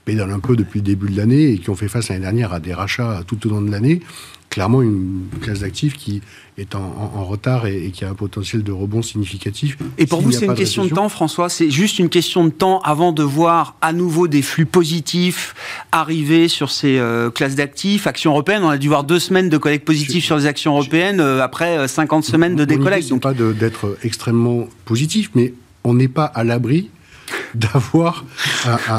pédalent un peu depuis le début de l'année et qui ont fait face l'année dernière à des rachats tout au long de l'année clairement une classe d'actifs qui est en, retard et, qui a un potentiel de rebond significatif. Et pour vous, c'est une question de temps, François? C'est juste une question de temps avant de voir à nouveau des flux positifs arriver sur ces euh, classes d'actifs. Actions européennes, on a dû voir deux semaines de collecte positive sur les actions européennes euh, après 50 euh, semaines de décollecte. Donc pas d'être extrêmement positif, mais on n'est pas à l'abri d'avoir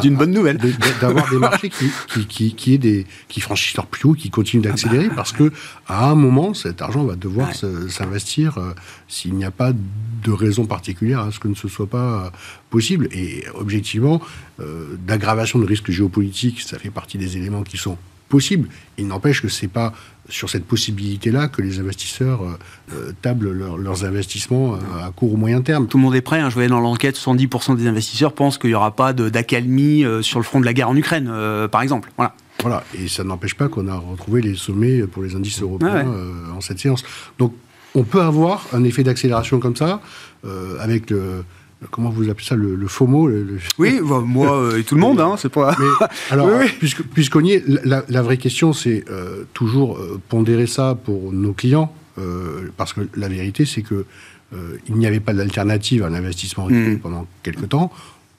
d'une bonne nouvelle, d'avoir des marchés qui, qui, qui, est des, qui franchissent leur plus haut, qui continuent d'accélérer, parce que à un moment, cet argent va devoir s'investir euh, s'il n'y a pas de raison particulière à ce que ne ce soit pas euh, possible. Et objectivement, euh, d'aggravation de risques géopolitiques, ça fait partie des éléments qui sont possibles. Il n'empêche que c'est pas sur cette possibilité-là que les investisseurs euh, euh, tablent leurs investissements euh, à court ou moyen terme. Tout le monde est prêt. Hein. Je voyais dans l'enquête, 70% des investisseurs pensent qu'il n'y aura pas d'accalmie sur le front de la guerre en Ukraine, par exemple. Voilà. Voilà, et ça n'empêche pas qu'on a retrouvé les sommets pour les indices européens en cette séance. Donc, on peut avoir un effet d'accélération comme ça, avec le, comment vous appelez ça, le, FOMO Oui, bah, moi euh, et tout le monde, hein, c'est pas. alors, puisqu'on y est, la, vraie question, c'est euh, toujours euh, pondérer ça pour nos clients, parce que la vérité, c'est que il n'y avait pas d'alternative à l'investissement mmh. pendant quelques temps.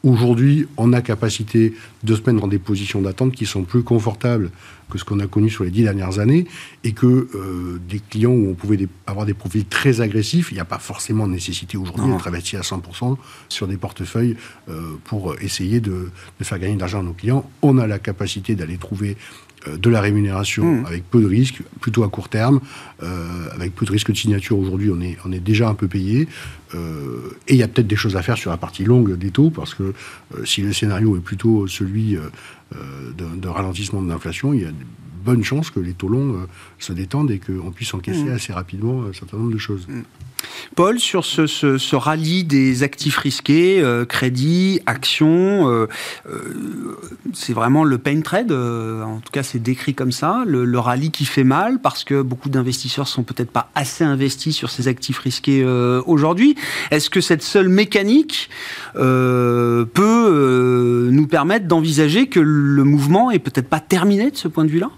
Aujourd'hui, on a capacité de se mettre dans des positions d'attente qui sont plus confortables que ce qu'on a connu sur les dix dernières années, et que euh, des clients où on pouvait avoir des profils très agressifs, il n'y a pas forcément nécessité aujourd'hui d'être investi à 100% sur des portefeuilles euh, pour essayer de, de, faire gagner de l'argent à nos clients. On a la capacité d'aller trouver euh, de la rémunération mmh. avec peu de risques, plutôt à court terme, euh, avec peu de risques de signature aujourd'hui, on est, on est déjà un peu payé. Euh, et il y a peut-être des choses à faire sur la partie longue des taux, parce que si le scénario est plutôt celui d'un ralentissement de l'inflation, il y a de bonnes chances que les taux longs se détendent et qu'on puisse encaisser mmh. assez rapidement un certain nombre de choses. Mmh. Paul, sur ce, rallye des actifs risqués, euh, crédit, actions, euh, euh, c'est vraiment le pain trade, en tout cas c'est décrit comme ça, le, rallye qui fait mal parce que beaucoup d'investisseurs sont peut-être pas assez investis sur ces actifs risqués aujourd'hui. Est-ce que cette seule mécanique peut nous permettre d'envisager que le mouvement est peut-être pas terminé de ce point de vue-là?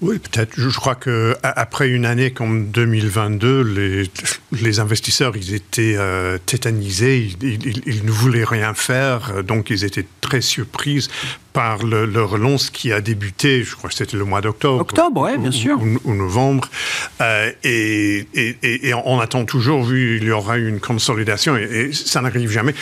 Oui, peut-être. Je crois que après une année comme 2022, les, les investisseurs, ils étaient euh, tétanisés, ils, ne voulaient rien faire, donc ils étaient très surpris par le, relance qui a débuté, je crois que c'était le mois d'octobre. Octobre, oui, bien sûr. Ou, novembre. Euh, et, et, on attend toujours, vu qu'il y aura une consolidation, et, ça n'arrive jamais.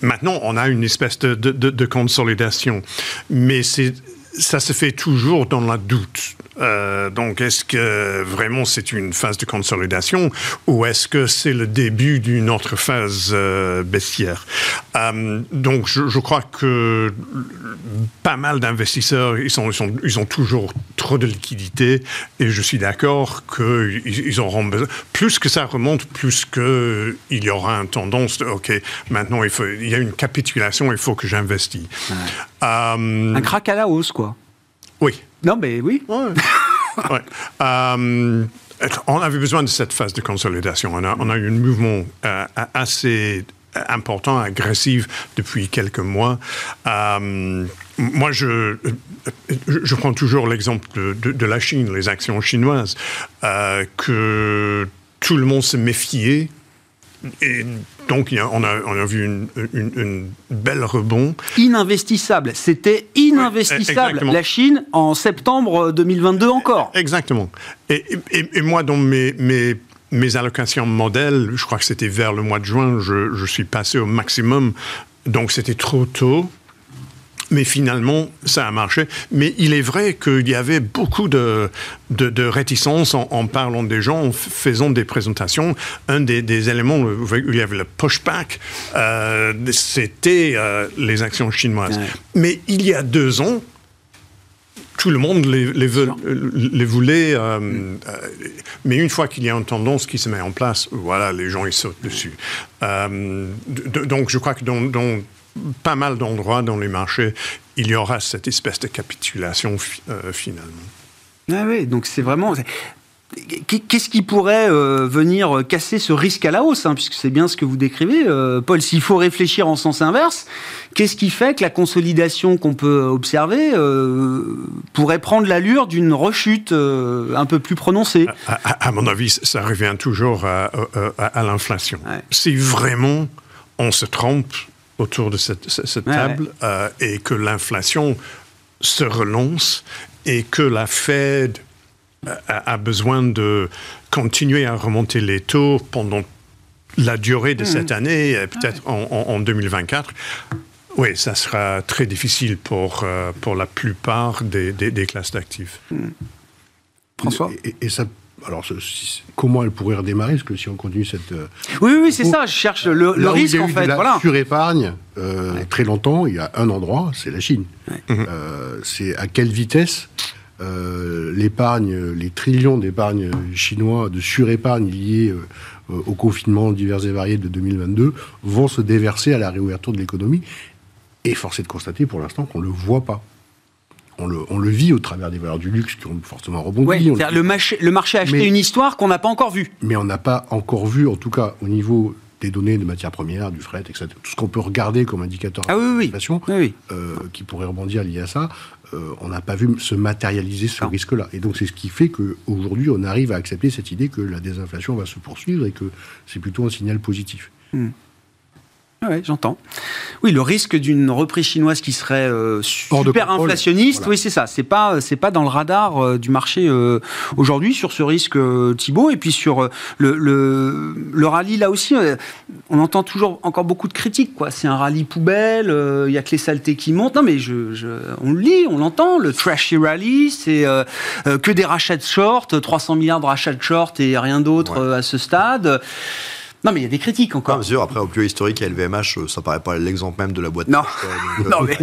Maintenant, on a une espèce de, de, de consolidation. Mais c'est ça se fait toujours dans la doute. Euh, donc, est-ce que vraiment c'est une phase de consolidation ou est-ce que c'est le début d'une autre phase euh, baissière? Euh, Donc, je, je, crois que pas mal d'investisseurs, ils, sont, ils, sont, ils, ont toujours trop de liquidités et je suis d'accord qu'ils ils auront besoin. Plus que ça remonte, plus qu'il y aura une tendance de OK, maintenant il, faut, il y a une capitulation, il faut que j'investis. un crack à la hausse, quoi. Oui. Non, mais oui. Euh, on avait besoin de cette phase de consolidation. On a, on a eu un mouvement euh, assez important, agressif depuis quelques mois. Euh, moi, je, je prends toujours l'exemple de, de, la Chine, les actions chinoises, que tout le monde se méfiait et donc, on, a, on a vu une, une, belle rebond. Ininvestissable. C'était ininvestissable. La Chine, en septembre 2022 encore. Exactement. Et, et, moi, dans mes, mes, mes, allocations modèles, je crois que c'était vers le mois de juin, je, je suis passé au maximum. Donc, c'était trop tôt mais finalement, ça a marché. Mais il est vrai qu'il y avait beaucoup de, de, réticence en, parlant des gens, en faisant des présentations. Un des, éléments où il y avait le pushback, euh, c'était euh, les actions chinoises. Mais il y a deux ans, tout le monde les, les, veut, les voulait, euh, euh, mais une fois qu'il y a une tendance qui se met en place, voilà, les gens ils sautent dessus. Euh, donc je crois que dans, dans pas mal d'endroits dans les marchés, il y aura cette espèce de capitulation finalement. Ah oui, donc c'est vraiment. Qu'est-ce qui pourrait euh, venir casser ce risque à la hausse, hein, puisque c'est bien ce que vous décrivez, euh, Paul? S'il faut réfléchir en sens inverse, qu'est-ce qui fait que la consolidation qu'on peut observer euh, pourrait prendre l'allure d'une rechute un peu plus prononcée? À, mon avis, ça revient toujours à, l'inflation. Si vraiment on se trompe autour de cette, table et que l'inflation se relance et que la Fed a, besoin de continuer à remonter les taux pendant la durée de cette hmm. année, peut-être en, 2024, oui, ça sera très difficile pour, euh, pour la plupart des, des, classes d'actifs. Hmm. François? Et, ça, alors, comment elle pourrait redémarrer Parce que si on continue cette. Euh, oui, oui, c'est ça. Je cherche le, risque, en fait. voilà. Surépargne, euh, très longtemps, il y a un endroit, c'est la Chine. c'est à quelle vitesse euh, l'épargne, les trillions d'épargne chinois, de surépargne liés euh, au confinement divers et variés de 2022, vont se déverser à la réouverture de l'économie. Et force est de constater pour l'instant qu'on ne le voit pas. On le, on le, vit au travers des valeurs du luxe qui ont forcément rebondi. le, marché, le marché a acheté une histoire qu'on n'a pas encore vue. Mais on n'a pas encore vu, en tout cas au niveau des données de matières premières, du fret, etc. Tout ce qu'on peut regarder comme indicateur ah, oui, oui. Euh, qui pourrait rebondir lié à ça, euh, on n'a pas vu se matérialiser ce risque-là. Et donc c'est ce qui fait qu'aujourd'hui, on arrive à accepter cette idée que la désinflation va se poursuivre et que c'est plutôt un signal positif. Hmm. Oui, j'entends. Oui, le risque d'une reprise chinoise qui serait euh, super inflationniste, oui, c'est ça. C'est pas, c'est pas dans le radar euh, du marché euh, aujourd'hui sur ce risque Thibault. Et puis sur le, le, rallye, là aussi, on entend toujours encore beaucoup de critiques. Quoi. C'est un rallye poubelle, il y a que les saletés qui montent. Non, mais je, je, on le lit, on l'entend. Le trashy rally, c'est que des rachats de short, 300 milliards de rachats de short et rien d'autre à ce stade. Non, mais il y a des critiques encore. bien sûr, après, au plus historique, LVMH, euh, ça paraît pas l'exemple même de la boîte. Non, euh, non mais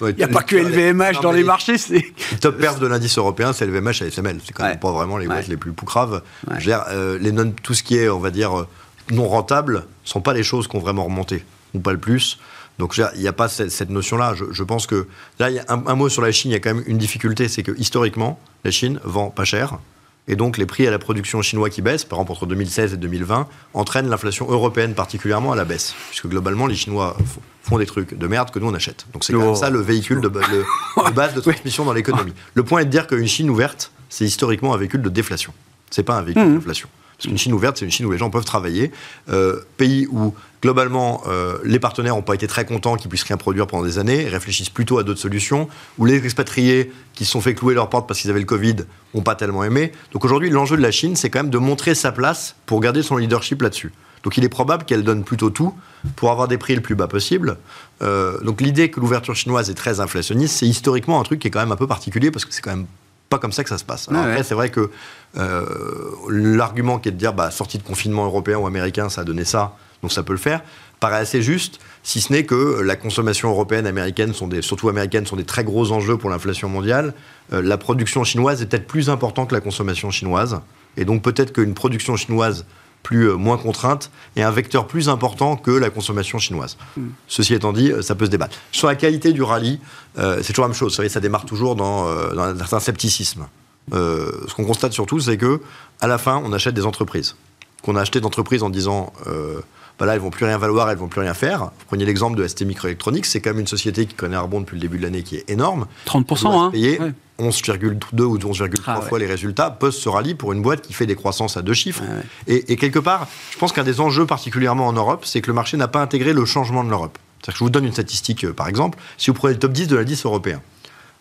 il n'y a pas que LVMH dans les marchés. C'est... Le top perf de l'indice européen, c'est LVMH et SML. C'est quand même pas vraiment les boîtes les plus poucraves. Euh, les non, tout ce qui est, on va dire, non rentable, sont pas les choses qui ont vraiment remonté, ou pas le plus. Donc il n'y a pas cette, notion-là. Je, pense que là, il y a un, un, mot sur la Chine, il y a quand même une difficulté, c'est que historiquement, la Chine vend pas cher. Et donc les prix à la production chinois qui baissent, par exemple entre 2016 et 2020, entraînent l'inflation européenne particulièrement à la baisse. Puisque globalement, les Chinois font des trucs de merde que nous on achète. Donc c'est comme ça le véhicule de, base de transmission dans l'économie. Le point est de dire qu'une Chine ouverte, c'est historiquement un véhicule de déflation. C'est pas un véhicule mmh. d'inflation. Parce qu'une Chine ouverte, c'est une Chine où les gens peuvent travailler. Euh, pays où, globalement, euh, les partenaires n'ont pas été très contents qu'ils puissent rien produire pendant des années, réfléchissent plutôt à d'autres solutions, où les expatriés qui se sont fait clouer leurs portes parce qu'ils avaient le Covid n'ont pas tellement aimé. Donc aujourd'hui, l'enjeu de la Chine, c'est quand même de montrer sa place pour garder son leadership là-dessus. Donc il est probable qu'elle donne plutôt tout pour avoir des prix le plus bas possible. Euh, donc l'idée que l'ouverture chinoise est très inflationniste, c'est historiquement un truc qui est quand même un peu particulier parce que c'est quand même pas comme ça que ça se passe. après, c'est vrai que euh, l'argument qui est de dire bah, sortie de confinement européen ou américain, ça a donné ça, donc ça peut le faire, paraît assez juste, si ce n'est que la consommation européenne, américaine, sont des, surtout américaine, sont des très gros enjeux pour l'inflation mondiale. Euh, la production chinoise est peut-être plus importante que la consommation chinoise. Et donc peut-être qu'une production chinoise plus, euh, moins contrainte et un vecteur plus important que la consommation chinoise. Mm. Ceci étant dit, euh, ça peut se débattre. Sur la qualité du rallye, euh, c'est toujours la même chose. Vous savez, ça démarre toujours dans, un certain scepticisme. ce qu'on constate surtout, c'est que à la fin, on achète des entreprises. Qu'on a acheté d'entreprises en disant bah là, elles vont plus rien valoir, elles vont plus rien faire. Vous prenez l'exemple de ST Microelectronics, c'est quand même une société qui connaît un rebond depuis le début de l'année qui est énorme. 30%, hein payer 11,2 ou 11,3 ah fois les résultats post ce rallye pour une boîte qui fait des croissances à deux chiffres. et, quelque part, je pense qu'un des enjeux particulièrement en Europe, c'est que le marché n'a pas intégré le changement de l'Europe. C'est-à-dire que je vous donne une statistique, euh, par exemple, si vous prenez le top 10 de la 10 européen,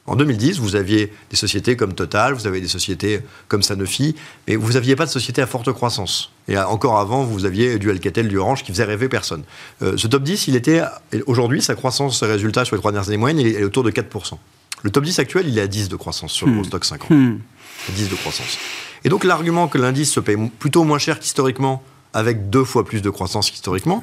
en 2010, vous aviez des sociétés comme Total, vous avez des sociétés comme Sanofi, mais vous n'aviez pas de sociétés à forte croissance. Et encore avant, vous aviez du Alcatel, du Orange qui faisait rêver personne. Euh, ce top 10, il était, aujourd'hui, sa croissance, ses résultats sur les trois dernières années moyennes, il est autour de 4%. Le top 10 actuel, il est à 10 de croissance sur le hmm. stock 50. 10 hmm. de croissance. Et donc l'argument que l'indice se paye plutôt moins cher qu'historiquement, avec deux fois plus de croissance qu'historiquement,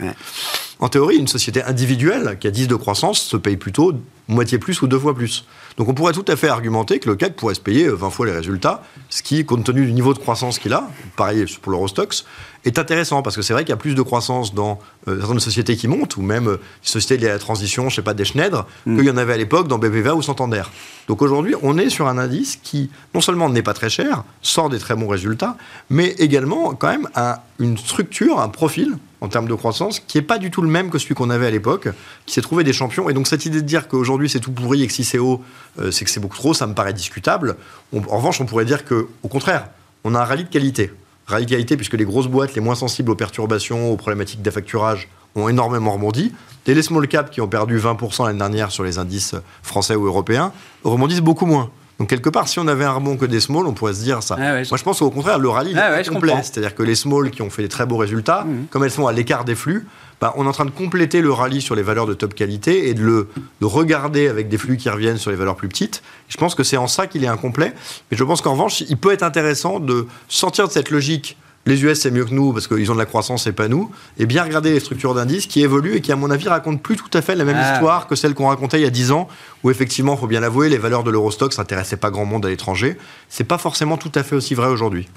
en théorie, une société individuelle qui a 10 de croissance se paye plutôt moitié plus ou deux fois plus. Donc on pourrait tout à fait argumenter que le CAC pourrait se payer 20 fois les résultats, ce qui, compte tenu du niveau de croissance qu'il a, pareil pour l'Eurostox, est intéressant parce que c'est vrai qu'il y a plus de croissance dans euh, certaines sociétés qui montent, ou même euh, des sociétés liées à la transition, je sais pas, des Schneider, mm. qu'il y en avait à l'époque dans BBVA ou Santander. Donc aujourd'hui, on est sur un indice qui, non seulement n'est pas très cher, sort des très bons résultats, mais également quand même a une structure, un profil en termes de croissance qui n'est pas du tout le même que celui qu'on avait à l'époque, qui s'est trouvé des champions. Et donc cette idée de dire qu'aujourd'hui c'est tout pourri et que si c'est haut, euh, c'est que c'est beaucoup trop, ça me paraît discutable. en revanche, on pourrait dire qu'au contraire, on a un rallye de qualité. Rallye de qualité puisque les grosses boîtes les moins sensibles aux perturbations, aux problématiques d'affacturage ont énormément rebondi. Et les small caps qui ont perdu 20% l'année dernière sur les indices français ou européens rebondissent beaucoup moins. Donc quelque part, si on avait un rebond que des small, on pourrait se dire ça. Ah Moi, je pense qu'au contraire, le rallye ah est complet. C'est-à-dire que les small qui ont fait des très beaux résultats, mmh. comme elles sont à l'écart des flux, bah, on est en train de compléter le rallye sur les valeurs de top qualité et de le de regarder avec des flux qui reviennent sur les valeurs plus petites. Je pense que c'est en ça qu'il est incomplet. Mais je pense qu'en revanche, il peut être intéressant de sortir de cette logique les US c'est mieux que nous parce qu'ils ont de la croissance et pas nous, et bien regarder les structures d'indices qui évoluent et qui, à mon avis, racontent plus tout à fait la même ah. histoire que celle qu'on racontait il y a 10 ans, où effectivement, il faut bien l'avouer, les valeurs de l'Eurostock s'intéressaient pas grand monde à l'étranger. C'est pas forcément tout à fait aussi vrai aujourd'hui.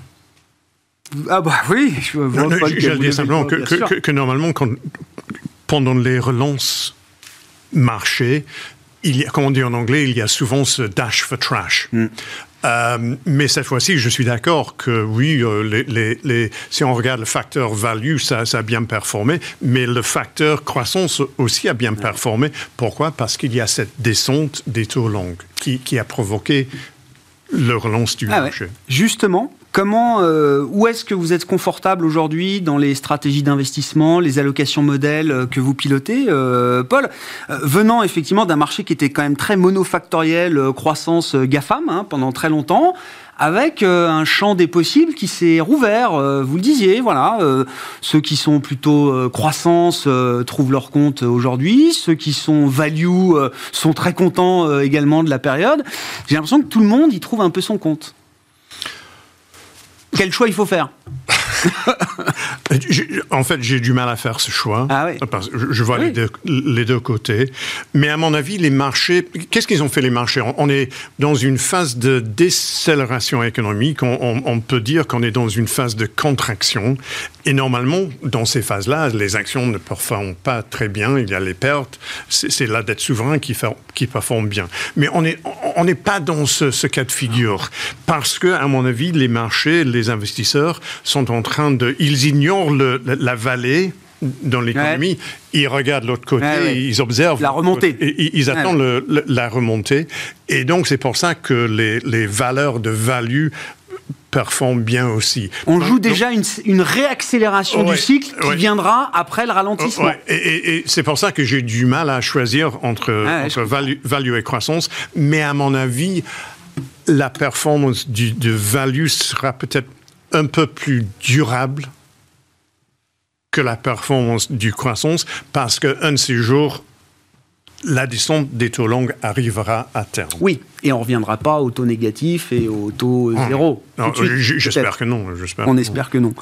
Ah bah oui, je veux dire simplement que, normalement, quand, pendant les relances marché, il y a, comme on dit en anglais, il y a souvent ce dash for trash. Mm. Euh, mais cette fois-ci, je suis d'accord que oui, euh, les, si on regarde le facteur value, ça, ça, a bien performé, mais le facteur croissance aussi a bien performé. Pourquoi? Parce qu'il y a cette descente des taux longs qui, qui a provoqué le relance du ah marché. Justement, Comment, euh, où est-ce que vous êtes confortable aujourd'hui dans les stratégies d'investissement, les allocations modèles euh, que vous pilotez, euh, Paul Venant effectivement d'un marché qui était quand même très monofactoriel, croissance GAFAM hein, pendant très longtemps, avec un champ des possibles qui s'est rouvert. vous le disiez, voilà, ceux qui sont plutôt croissance trouvent leur compte aujourd'hui, ceux qui sont value sont très contents également de la période. J'ai l'impression que tout le monde y trouve un peu son compte. Quel choix il faut faire? en fait, j'ai du mal à faire ce choix. Ah parce que je vois les, deux, côtés. Mais à mon avis, les marchés, qu'est-ce qu'ils ont fait les marchés? On, est dans une phase de décélération économique. On, peut dire qu'on est dans une phase de contraction. Et normalement, dans ces phases-là, les actions ne performent pas très bien. Il y a les pertes. C'est la dette souveraine qui, fait, qui performe bien. Mais on n'est on n'est pas dans ce, ce, cas de figure. Parce que, à mon avis, les marchés, les investisseurs sont en train de... Ils ignorent la vallée dans l'économie, ils regardent l'autre côté, ils observent la remontée, ils, attendent la remontée, et donc c'est pour ça que les, valeurs de value performent bien aussi. On joue déjà une, réaccélération du cycle qui viendra après le ralentissement. Et, c'est pour ça que j'ai du mal à choisir entre, value, et croissance, mais à mon avis, la performance du, de value sera peut-être un peu plus durable que la performance du croissance parce qu'un de ces jours, la descente des taux longs arrivera à terme. Oui, et on ne reviendra pas au taux négatif et au taux ah. zéro. J'espère que non. On espère que non.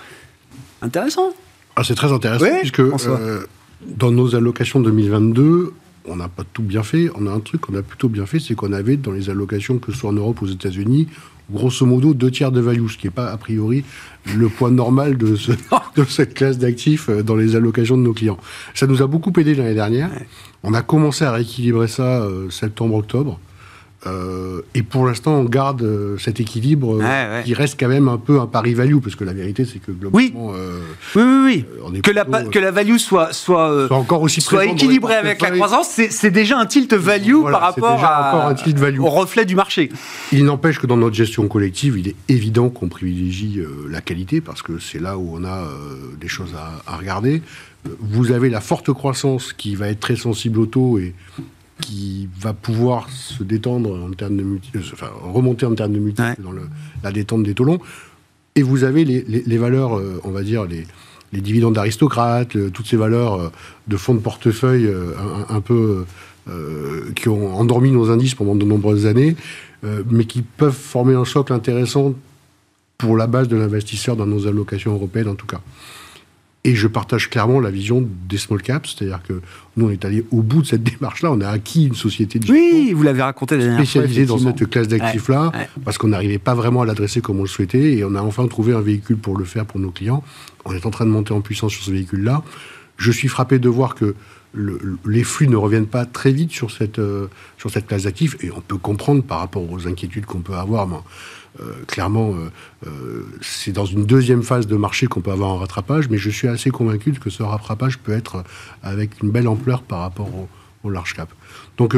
Intéressant. Ah, c'est très intéressant, puisque euh, dans nos allocations 2022, on n'a pas tout bien fait. On a un truc qu'on a plutôt bien fait, c'est qu'on avait dans les allocations, que ce soit en Europe ou aux États-Unis, grosso modo deux tiers de value, ce qui n'est pas a priori le poids normal de, cette classe d'actifs euh, dans les allocations de nos clients. Ça nous a beaucoup aidé l'année dernière. On a commencé à rééquilibrer ça euh, septembre-octobre. Euh, et pour l'instant, on garde euh, cet équilibre euh, qui reste quand même un peu un pari value, parce que la vérité, c'est que globalement. Oui, oui, oui. que, la, que la value soit, soit, encore aussi soit équilibrée avec la croissance, c'est déjà un tilt value par rapport à, un tilt value. au reflet du marché. Il n'empêche que dans notre gestion collective, il est évident qu'on privilégie la qualité, parce que c'est là où on a des choses à, à regarder. Vous avez la forte croissance qui va être très sensible au taux et qui va pouvoir se détendre en termes de euh, enfin, remonter en termes de multiples dans le, la détente des taux longs. Et vous avez les, les, valeurs, euh, on va dire, les, les dividendes d'aristocrates, toutes ces valeurs euh, de fonds de portefeuille un, peu qui ont endormi nos indices pendant de nombreuses années, mais qui peuvent former un socle intéressant pour la base de l'investisseur dans nos allocations européennes en tout cas. Et je partage clairement la vision des small caps, c'est-à-dire que nous, on est allé au bout de cette démarche-là. On a acquis une société oui, vous l'avez raconté la spécialisée dans cette classe d'actifs-là, parce qu'on n'arrivait pas vraiment à l'adresser comme on le souhaitait, et on a enfin trouvé un véhicule pour le faire pour nos clients. On est en train de monter en puissance sur ce véhicule-là. Je suis frappé de voir que les flux ne reviennent pas très vite sur cette, euh, sur cette classe d'actifs, et on peut comprendre par rapport aux inquiétudes qu'on peut avoir. Euh, clairement, euh, c'est dans une deuxième phase de marché qu'on peut avoir un rattrapage, mais je suis assez convaincu que ce rattrapage peut être avec une belle ampleur par rapport au, au large cap. Donc,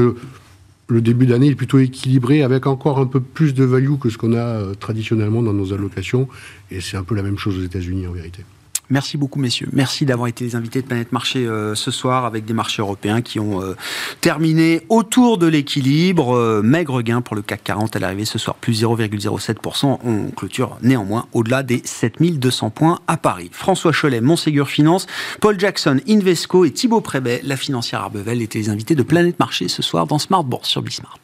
le début d'année est plutôt équilibré avec encore un peu plus de value que ce qu'on a traditionnellement dans nos allocations, et c'est un peu la même chose aux États-Unis en vérité. Merci beaucoup, messieurs. Merci d'avoir été les invités de Planète Marché euh, ce soir avec des marchés européens qui ont euh, terminé autour de l'équilibre. Euh, maigre gain pour le CAC 40 à l'arrivée ce soir, plus 0,07%. On clôture néanmoins au-delà des 7200 points à Paris. François Cholet, Monségur Finance, Paul Jackson, Invesco et Thibaut Prébet, la financière Arbevel, étaient les invités de Planète Marché ce soir dans Smart Bourse sur Bismart.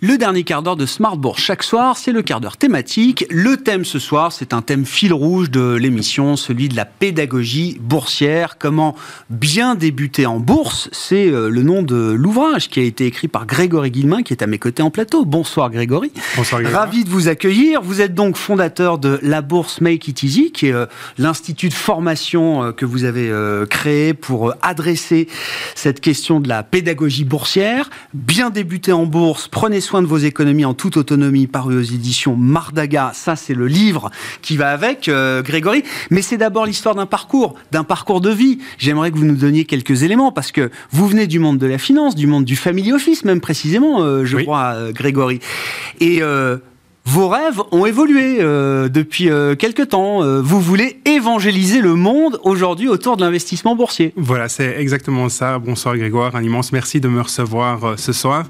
Le dernier quart d'heure de Smartbourg chaque soir, c'est le quart d'heure thématique. Le thème ce soir, c'est un thème fil rouge de l'émission, celui de la pédagogie boursière. Comment bien débuter en bourse, c'est euh, le nom de l'ouvrage qui a été écrit par Grégory Guillemin, qui est à mes côtés en plateau. Bonsoir Grégory. Bonsoir Grégory. Ravi de vous accueillir. Vous êtes donc fondateur de la bourse Make It Easy, qui est euh, l'institut de formation euh, que vous avez créé pour adresser cette question de la pédagogie boursière. Bien débuter en bourse, prenez soin de vos économies en toute autonomie, paru aux éditions Mardaga. Ça, c'est le livre qui va avec, euh, Grégory. Mais c'est d'abord l'histoire d'un parcours, d'un parcours de vie. J'aimerais que vous nous donniez quelques éléments parce que vous venez du monde de la finance, du monde du family office, même précisément, euh, je crois, euh, Grégory. Et vos rêves ont évolué euh, depuis euh, quelques temps. Euh, vous voulez évangéliser le monde aujourd'hui autour de l'investissement boursier. Voilà, c'est exactement ça. Bonsoir Grégoire, un immense merci de me recevoir ce soir.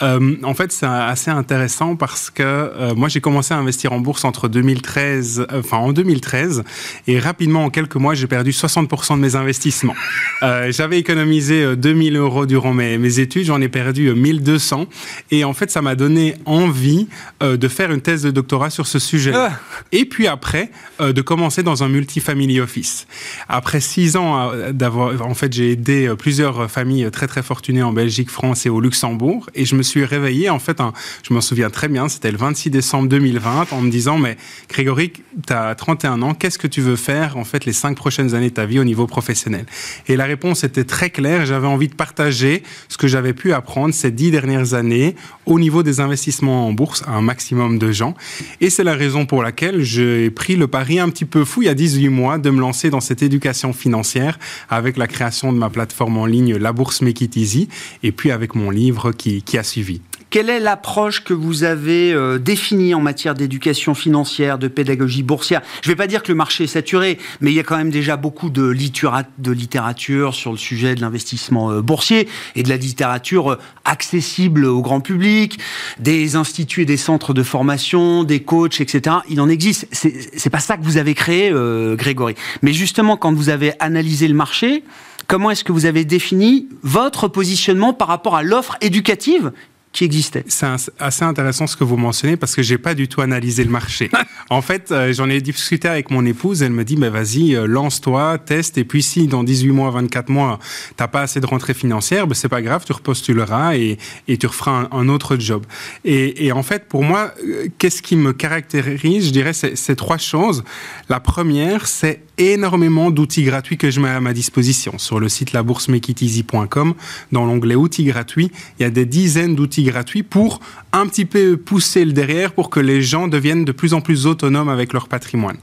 en fait, c'est assez intéressant parce que moi j'ai commencé à investir en bourse entre 2013, enfin en 2013, et rapidement en quelques mois j'ai perdu 60% de mes investissements. J'avais économisé 2000 euros durant mes, mes études, j'en ai perdu 1200, et en fait ça m'a donné envie de faire une thèse de doctorat sur ce sujet. Ah. Et puis après, euh, de commencer dans un multifamily office. Après six ans euh, d'avoir, en fait, j'ai aidé euh, plusieurs familles très très fortunées en Belgique, France et au Luxembourg. Et je me suis réveillé, en fait, je m'en souviens très bien, c'était le 26 décembre 2020, en me disant, mais Grégory, tu as 31 ans, qu'est-ce que tu veux faire, en fait, les cinq prochaines années de ta vie au niveau professionnel? Et la réponse était très claire, j'avais envie de partager ce que j'avais pu apprendre ces dix dernières années au niveau des investissements en bourse à un maximum de gens. Et c'est la raison pour laquelle j'ai pris le pari un petit peu fou il y a 18 mois de me lancer dans cette éducation financière avec la création de ma plateforme en ligne La Bourse Make It Easy et puis avec mon livre qui, qui a suivi. Quelle est l'approche que vous avez euh, définie en matière d'éducation financière, de pédagogie boursière? Je ne vais pas dire que le marché est saturé, mais il y a quand même déjà beaucoup de, littérature sur le sujet de l'investissement euh, boursier et de la littérature euh, accessible au grand public, des instituts et des centres de formation, des coachs, etc. Il en existe. C'est pas ça que vous avez créé, Grégory. Mais justement, quand vous avez analysé le marché, comment est-ce que vous avez défini votre positionnement par rapport à l'offre éducative qui existait. C'est assez intéressant ce que vous mentionnez parce que j'ai pas du tout analysé le marché. en fait, euh, j'en ai discuté avec mon épouse. Elle me dit, mais vas-y, euh, lance-toi, teste. Et puis si dans 18 mois, 24 mois, t'as pas assez de rentrée financière, ben, c'est pas grave, tu repostuleras et, et tu referas un, autre job. Et, et, en fait, pour moi, euh, qu'est-ce qui me caractérise? Je dirais, c'est trois choses. La première, c'est énormément d'outils gratuits que je mets à ma disposition. Sur le site laboursemakeiteasy.com, dans l'onglet outils gratuits, il y a des dizaines d'outils gratuits pour un petit peu pousser le derrière pour que les gens deviennent de plus en plus autonomes avec leur patrimoine.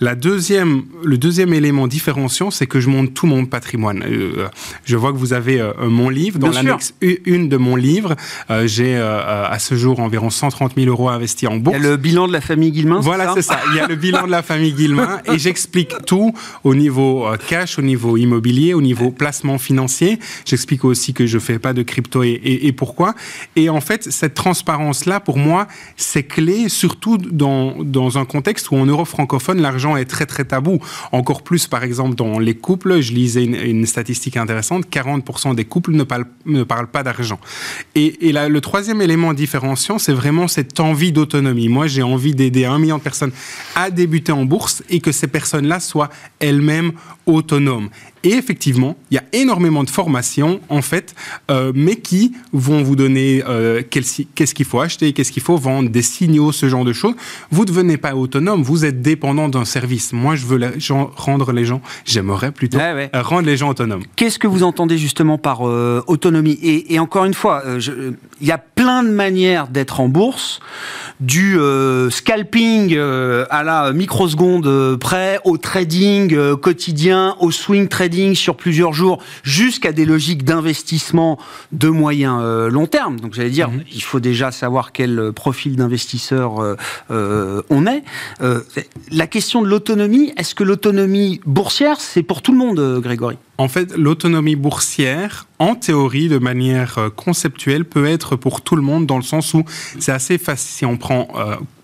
La deuxième, le deuxième élément différenciant, c'est que je monte tout mon patrimoine. Euh, je vois que vous avez euh, mon livre. Dans l'annexe une de mon livre, euh, j'ai à ce jour environ 130 000 euros investis en bourse. Il y a le bilan de la famille Guillemin Voilà, c'est ça. Il y a le bilan de la famille Guillemin et j'explique au niveau cash, au niveau immobilier, au niveau placement financier. J'explique aussi que je fais pas de crypto et, pourquoi. Et en fait, cette transparence-là, pour moi, c'est clé, surtout dans, dans un contexte où en euro francophone, l'argent est très très tabou. Encore plus, par exemple, dans les couples, je lisais une, statistique intéressante, 40% des couples ne parlent, ne parlent pas d'argent. Et le troisième élément différenciant, c'est vraiment cette envie d'autonomie. Moi, j'ai envie d'aider un million de personnes à débuter en bourse et que ces personnes-là soient elles-mêmes autonomes. Et effectivement, il y a énormément de formations, en fait, euh, mais qui vont vous donner euh, qu'est-ce qu'il faut acheter, qu'est-ce qu'il faut vendre, des signaux, ce genre de choses. Vous ne devenez pas autonome, vous êtes dépendant d'un service. Moi, je veux rendre les gens, j'aimerais plutôt euh, rendre les gens autonomes. Qu'est-ce que vous entendez justement par autonomie? Et, et, encore une fois, il y a plein de manières d'être en bourse, du scalping à la microseconde près, au trading quotidien, au swing trading sur plusieurs jours jusqu'à des logiques d'investissement de moyen euh, long terme. Donc j'allais dire, mhm. il faut déjà savoir quel euh, profil d'investisseur euh, on est. la question de l'autonomie, est-ce que l'autonomie boursière, c'est pour tout le monde, Grégory? En fait, l'autonomie boursière, en théorie, de manière conceptuelle, peut être pour tout le monde dans le sens où c'est assez facile. Si on prend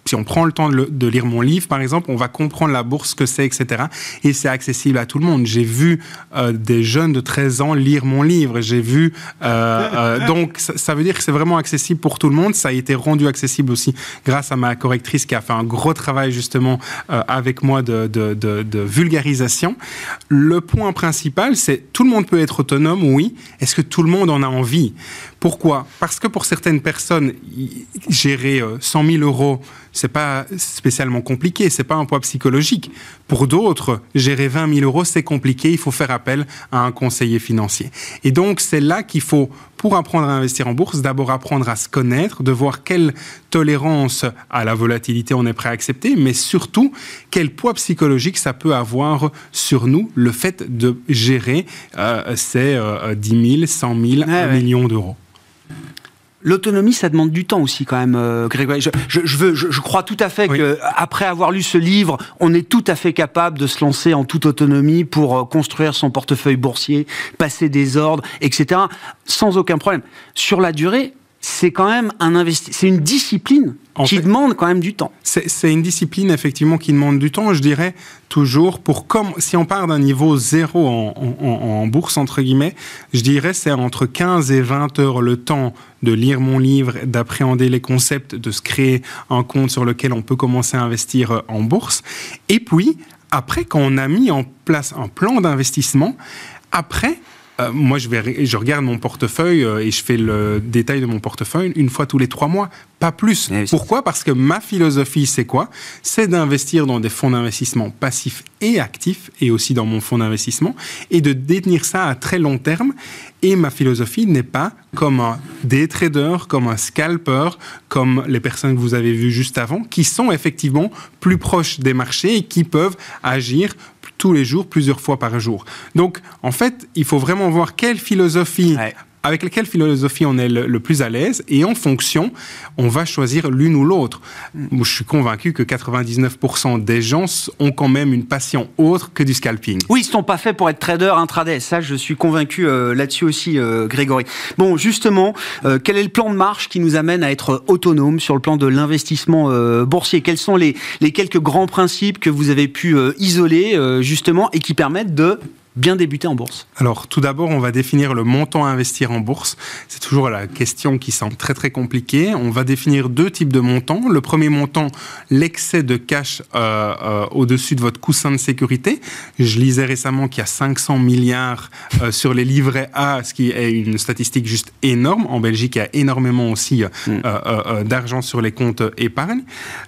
si on prend le temps de, lire mon livre, par exemple, on va comprendre la bourse, ce que c'est, etc. Et c'est accessible à tout le monde. J'ai vu euh, des jeunes de 13 ans lire mon livre. J'ai vu... Euh, euh, donc, ça, veut dire que c'est vraiment accessible pour tout le monde. Ça a été rendu accessible aussi grâce à ma correctrice qui a fait un gros travail justement avec moi de, de vulgarisation. Le point principal, c'est tout le monde peut être autonome, oui. Est-ce que tout le monde en a envie? Pourquoi? Parce que pour certaines personnes, gérer 100 000 euros, c'est pas spécialement compliqué, c'est pas un poids psychologique. Pour d'autres, gérer 20 000 euros, c'est compliqué, il faut faire appel à un conseiller financier. Et donc, c'est là qu'il faut, pour apprendre à investir en bourse, d'abord apprendre à se connaître, de voir quelle tolérance à la volatilité on est prêt à accepter, mais surtout, quel poids psychologique ça peut avoir sur nous, le fait de gérer euh, ces 10 000, 100 000, 1 million d'euros. L'autonomie, ça demande du temps aussi quand même, euh, Grégory. Je, veux, je, crois tout à fait qu'après avoir lu ce livre, on est tout à fait capable de se lancer en toute autonomie pour euh, construire son portefeuille boursier, passer des ordres, etc. Sans aucun problème. Sur la durée, c'est quand même un investissement, c'est une discipline qui demande quand même du temps. C'est une discipline effectivement qui demande du temps. Je dirais toujours pour comme si on part d'un niveau zéro en, bourse entre guillemets, je dirais c'est entre 15 et 20 heures le temps de lire mon livre, d'appréhender les concepts, de se créer un compte sur lequel on peut commencer à investir euh, en bourse. Et puis après, quand on a mis en place un plan d'investissement, après, euh, moi, je, vais, je regarde mon portefeuille euh, et je fais le détail de mon portefeuille une fois tous les trois mois, pas plus. Eh Pourquoi? Parce que ma philosophie, c'est quoi? C'est d'investir dans des fonds d'investissement passifs et actifs, et aussi dans mon fonds d'investissement, et de détenir ça à très long terme. Et ma philosophie n'est pas comme un day trader, comme un scalper, comme les personnes que vous avez vues juste avant, qui sont effectivement plus proches des marchés et qui peuvent agir tous les jours, plusieurs fois par jour. Donc, en fait, il faut vraiment voir quelle philosophie avec laquelle philosophie on est le, plus à l'aise et en fonction, on va choisir l'une ou l'autre. Je suis convaincu que 99% des gens ont quand même une passion autre que du scalping. Oui, ils ne sont pas faits pour être trader intraday. Ça, je suis convaincu euh, là-dessus aussi, euh, Grégory. Bon, justement, euh, quel est le plan de marche qui nous amène à être autonome sur le plan de l'investissement boursier? Quels sont les, quelques grands principes que vous avez pu isoler justement et qui permettent de bien débuter en bourse Alors, tout d'abord, on va définir le montant à investir en bourse. C'est toujours la question qui semble très très compliquée. On va définir deux types de montants. Le premier montant, l'excès de cash euh, euh, au-dessus de votre coussin de sécurité. Je lisais récemment qu'il y a 500 milliards euh, sur les livrets A, ce qui est une statistique juste énorme. En Belgique, il y a énormément aussi mm. d'argent sur les comptes épargne.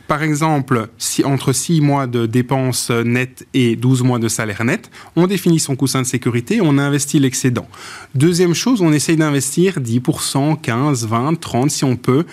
Par exemple, si entre 6 mois de dépenses nettes et 12 mois de salaire net, on définit son coussin de sécurité, on investit l'excédent. Deuxième chose, on essaye d'investir 10%, 15, 20, 30 si on peut,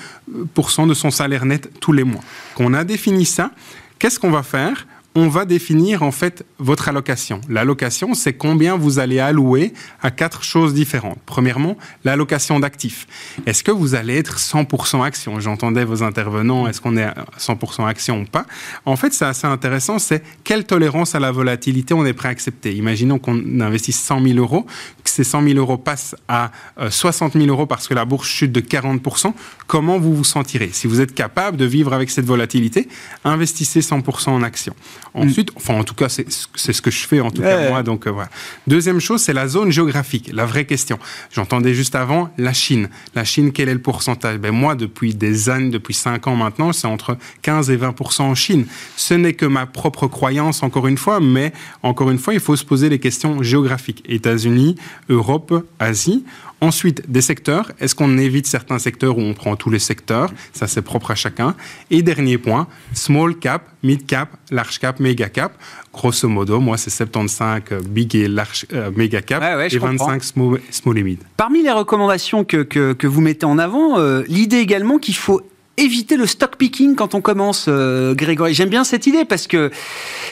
de son salaire net tous les mois. Qu'on a défini ça, qu'est-ce qu'on va faire? On va définir en fait votre allocation. L'allocation, c'est combien vous allez allouer à quatre choses différentes. Premièrement, l'allocation d'actifs. Est-ce que vous allez être 100% action? J'entendais vos intervenants, est-ce qu'on est 100% action ou pas? En fait, c'est assez intéressant, c'est quelle tolérance à la volatilité on est prêt à accepter? Imaginons qu'on investisse 100 000 euros, que ces 100 000 euros passent à 60 euh, 000 euros parce que la bourse chute de 40%. Comment vous vous sentirez? Si vous êtes capable de vivre avec cette volatilité, investissez 100% en action. Ensuite, enfin en tout cas c'est ce que je fais en tout cas moi. Donc voilà. Deuxième chose, c'est la zone géographique. La vraie question. J'entendais juste avant la Chine. La Chine, quel est le pourcentage? Ben moi, depuis des années, depuis 5 ans maintenant, c'est entre 15 et 20% en Chine. Ce n'est que ma propre croyance, encore une fois, mais encore une fois, il faut se poser les questions géographiques. États-Unis, Europe, Asie. Ensuite, des secteurs. Est-ce qu'on évite certains secteurs où on prend tous les secteurs? Ça, c'est propre à chacun. Et dernier point, small cap, mid cap, large cap, méga cap. Grosso modo, moi, c'est 75 big et large, euh, méga cap et 25 small, small, et mid. Parmi les recommandations que, que, vous mettez en avant, euh, l'idée également qu'il faut éviter le stock picking quand on commence, euh, Grégory. J'aime bien cette idée parce que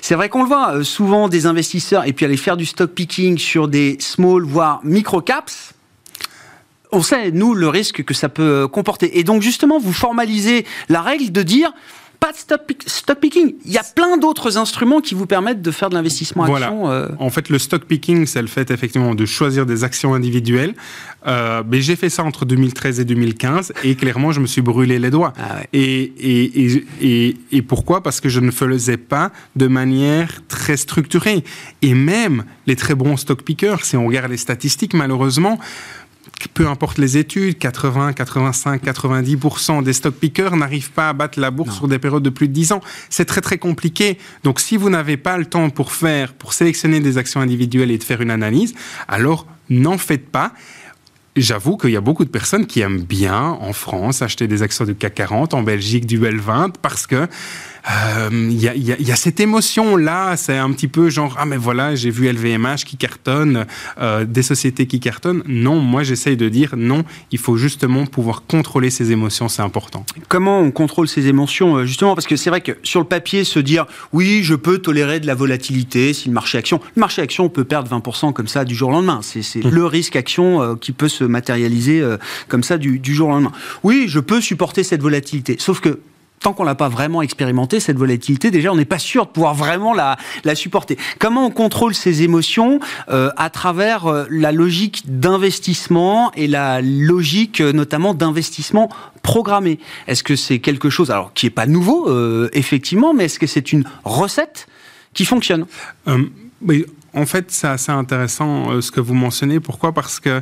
c'est vrai qu'on le voit souvent des investisseurs et puis aller faire du stock picking sur des small voire micro caps on sait, nous, le risque que ça peut comporter. Et donc, justement, vous formalisez la règle de dire pas de stock, picking. Il y a plein d'autres instruments qui vous permettent de faire de l'investissement voilà. action. Euh. En fait, le stock picking, c'est le fait effectivement de choisir des actions individuelles. Euh, mais j'ai fait ça entre 2013 et 2015 et clairement, je me suis brûlé les doigts. Ah et, et, et, et, pourquoi? Parce que je ne faisais pas de manière très structurée. Et même les très bons stock pickers, si on regarde les statistiques, malheureusement, peu importe les études, 80, 85, 90% des stock pickers n'arrivent pas à battre la bourse sur des périodes de plus de 10 ans. C'est très très compliqué. Donc si vous n'avez pas le temps pour faire, pour sélectionner des actions individuelles et de faire une analyse, alors n'en faites pas. J'avoue qu'il y a beaucoup de personnes qui aiment bien en France acheter des actions du CAC 40, en Belgique du L20, parce que il euh, y, a, cette émotion-là, c'est un petit peu genre, ah mais voilà, j'ai vu LVMH qui cartonne, euh, des sociétés qui cartonnent. Non, moi j'essaye de dire non, il faut justement pouvoir contrôler ses émotions, c'est important. Comment on contrôle ses émotions euh, Justement, parce que c'est vrai que sur le papier, se dire, oui, je peux tolérer de la volatilité si le marché action, le marché action peut perdre 20% comme ça du jour au lendemain. C'est mmh. le risque action qui peut se matérialiser comme ça du, du jour au lendemain. Oui, je peux supporter cette volatilité. Sauf que tant qu'on l'a pas vraiment expérimenté, cette volatilité, déjà, on n'est pas sûr de pouvoir vraiment la, supporter. Comment on contrôle ces émotions euh, à travers euh, la logique d'investissement et la logique euh, notamment d'investissement programmé? Est-ce que c'est quelque chose, alors qui n'est pas nouveau, effectivement, mais est-ce que c'est une recette qui fonctionne? En fait, c'est assez intéressant ce que vous mentionnez. Pourquoi? Parce que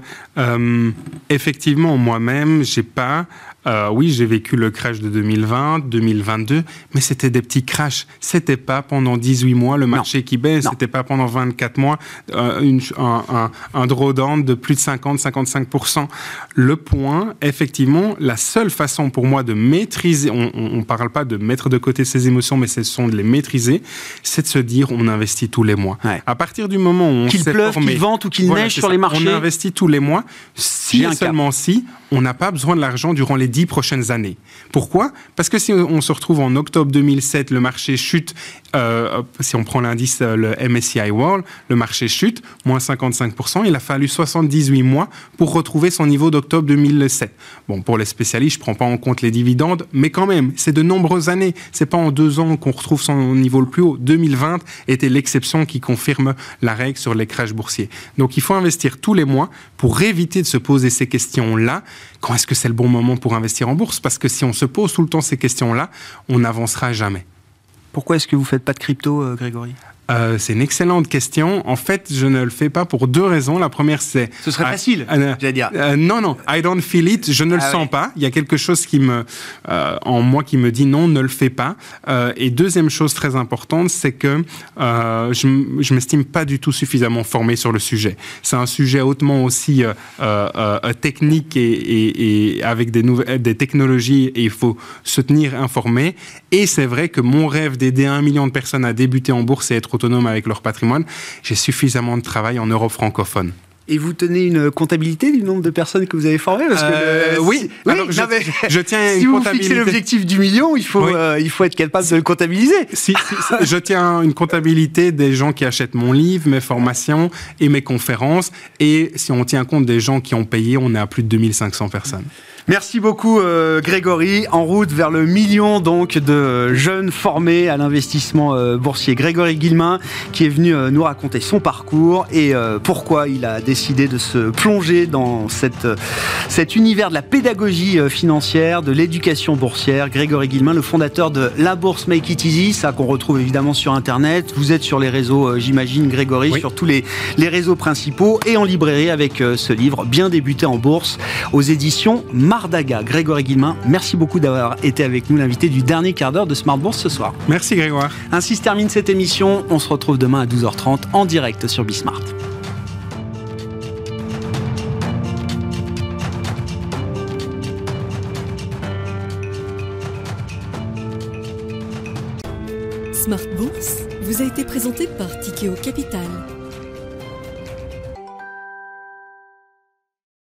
effectivement, moi-même, j'ai pas euh, oui, j'ai vécu le crash de 2020, 2022, mais c'était des petits crashs. C'était pas pendant 18 mois le marché qui baisse, c'était pas pendant 24 mois euh, un, un, drawdown de plus de 50-55%. Le point, effectivement, la seule façon pour moi de maîtriser, on ne parle pas de mettre de côté ses émotions, mais ce sont de les maîtriser, c'est de se dire on investit tous les mois. À partir du moment où on qu'il pleuve, qu'il vente ou qu'il neige sur les marchés, on investit tous les mois. Si et seulement si on n'a pas besoin de l'argent durant les dix prochaines années. Pourquoi? Parce que si on se retrouve en octobre 2007, le marché chute, euh, si on prend l'indice, euh, le MSCI World, le marché chute, moins 55%, il a fallu 78 mois pour retrouver son niveau d'octobre 2007. Bon, pour les spécialistes, je ne prends pas en compte les dividendes, mais quand même, c'est de nombreuses années. C'est pas en deux ans qu'on retrouve son niveau le plus haut. 2020 était l'exception qui confirme la règle sur les crashs boursiers. Donc il faut investir tous les mois pour éviter de se poser ces questions-là quand est-ce que c'est le bon moment pour investir en bourse? Parce que si on se pose tout le temps ces questions-là, on n'avancera jamais. Pourquoi est-ce que vous ne faites pas de crypto, euh, Grégory? Euh, c'est une excellente question. En fait, je ne le fais pas pour deux raisons. La première, c'est... Ce serait facile, euh, j'allais dire. Euh, non, non, I don't feel it. Je ne le ah sens pas. Il y a quelque chose qui me, en moi qui me dit non, ne le fais pas. et deuxième chose très importante, c'est que je, je m'estime pas du tout suffisamment formé sur le sujet. C'est un sujet hautement aussi technique et, et, avec des, nouvelles, des technologies et il faut se tenir informé. Et c'est vrai que mon rêve d'aider un million de personnes à débuter en bourse et être autonomes avec leur patrimoine, j'ai suffisamment de travail en Europe francophone. Et vous tenez une comptabilité du nombre de personnes que vous avez formées Parce que, euh, Oui, je, tiens si vous fixez l'objectif du million, il faut, euh, il faut être capable de le comptabiliser. Si, je tiens une comptabilité des gens qui achètent mon livre, mes formations et mes conférences. Et si on tient compte des gens qui ont payé, on est à plus de 2500 personnes. Merci beaucoup euh, Grégory. En route vers le million donc de jeunes formés à l'investissement boursier. Grégory Guillemin qui est venu nous raconter son parcours et pourquoi il a décidé de se plonger dans cette, cet univers de la pédagogie financière, de l'éducation boursière. Grégory Guillemin, le fondateur de La Bourse Make It Easy, ça qu'on retrouve évidemment sur Internet. Vous êtes sur les réseaux, j'imagine, Grégory, sur tous les, les réseaux principaux et en librairie avec ce livre, Bien débuté en bourse, aux éditions Mardaga. Grégory Guillemin, merci beaucoup d'avoir été avec nous, l'invité du dernier quart d'heure de Smart Bourse ce soir. Merci Grégoire. Ainsi se termine cette émission. On se retrouve demain à 12h30 en direct sur Bismart. Smart Bourse vous a été présenté par Tikeo Capital.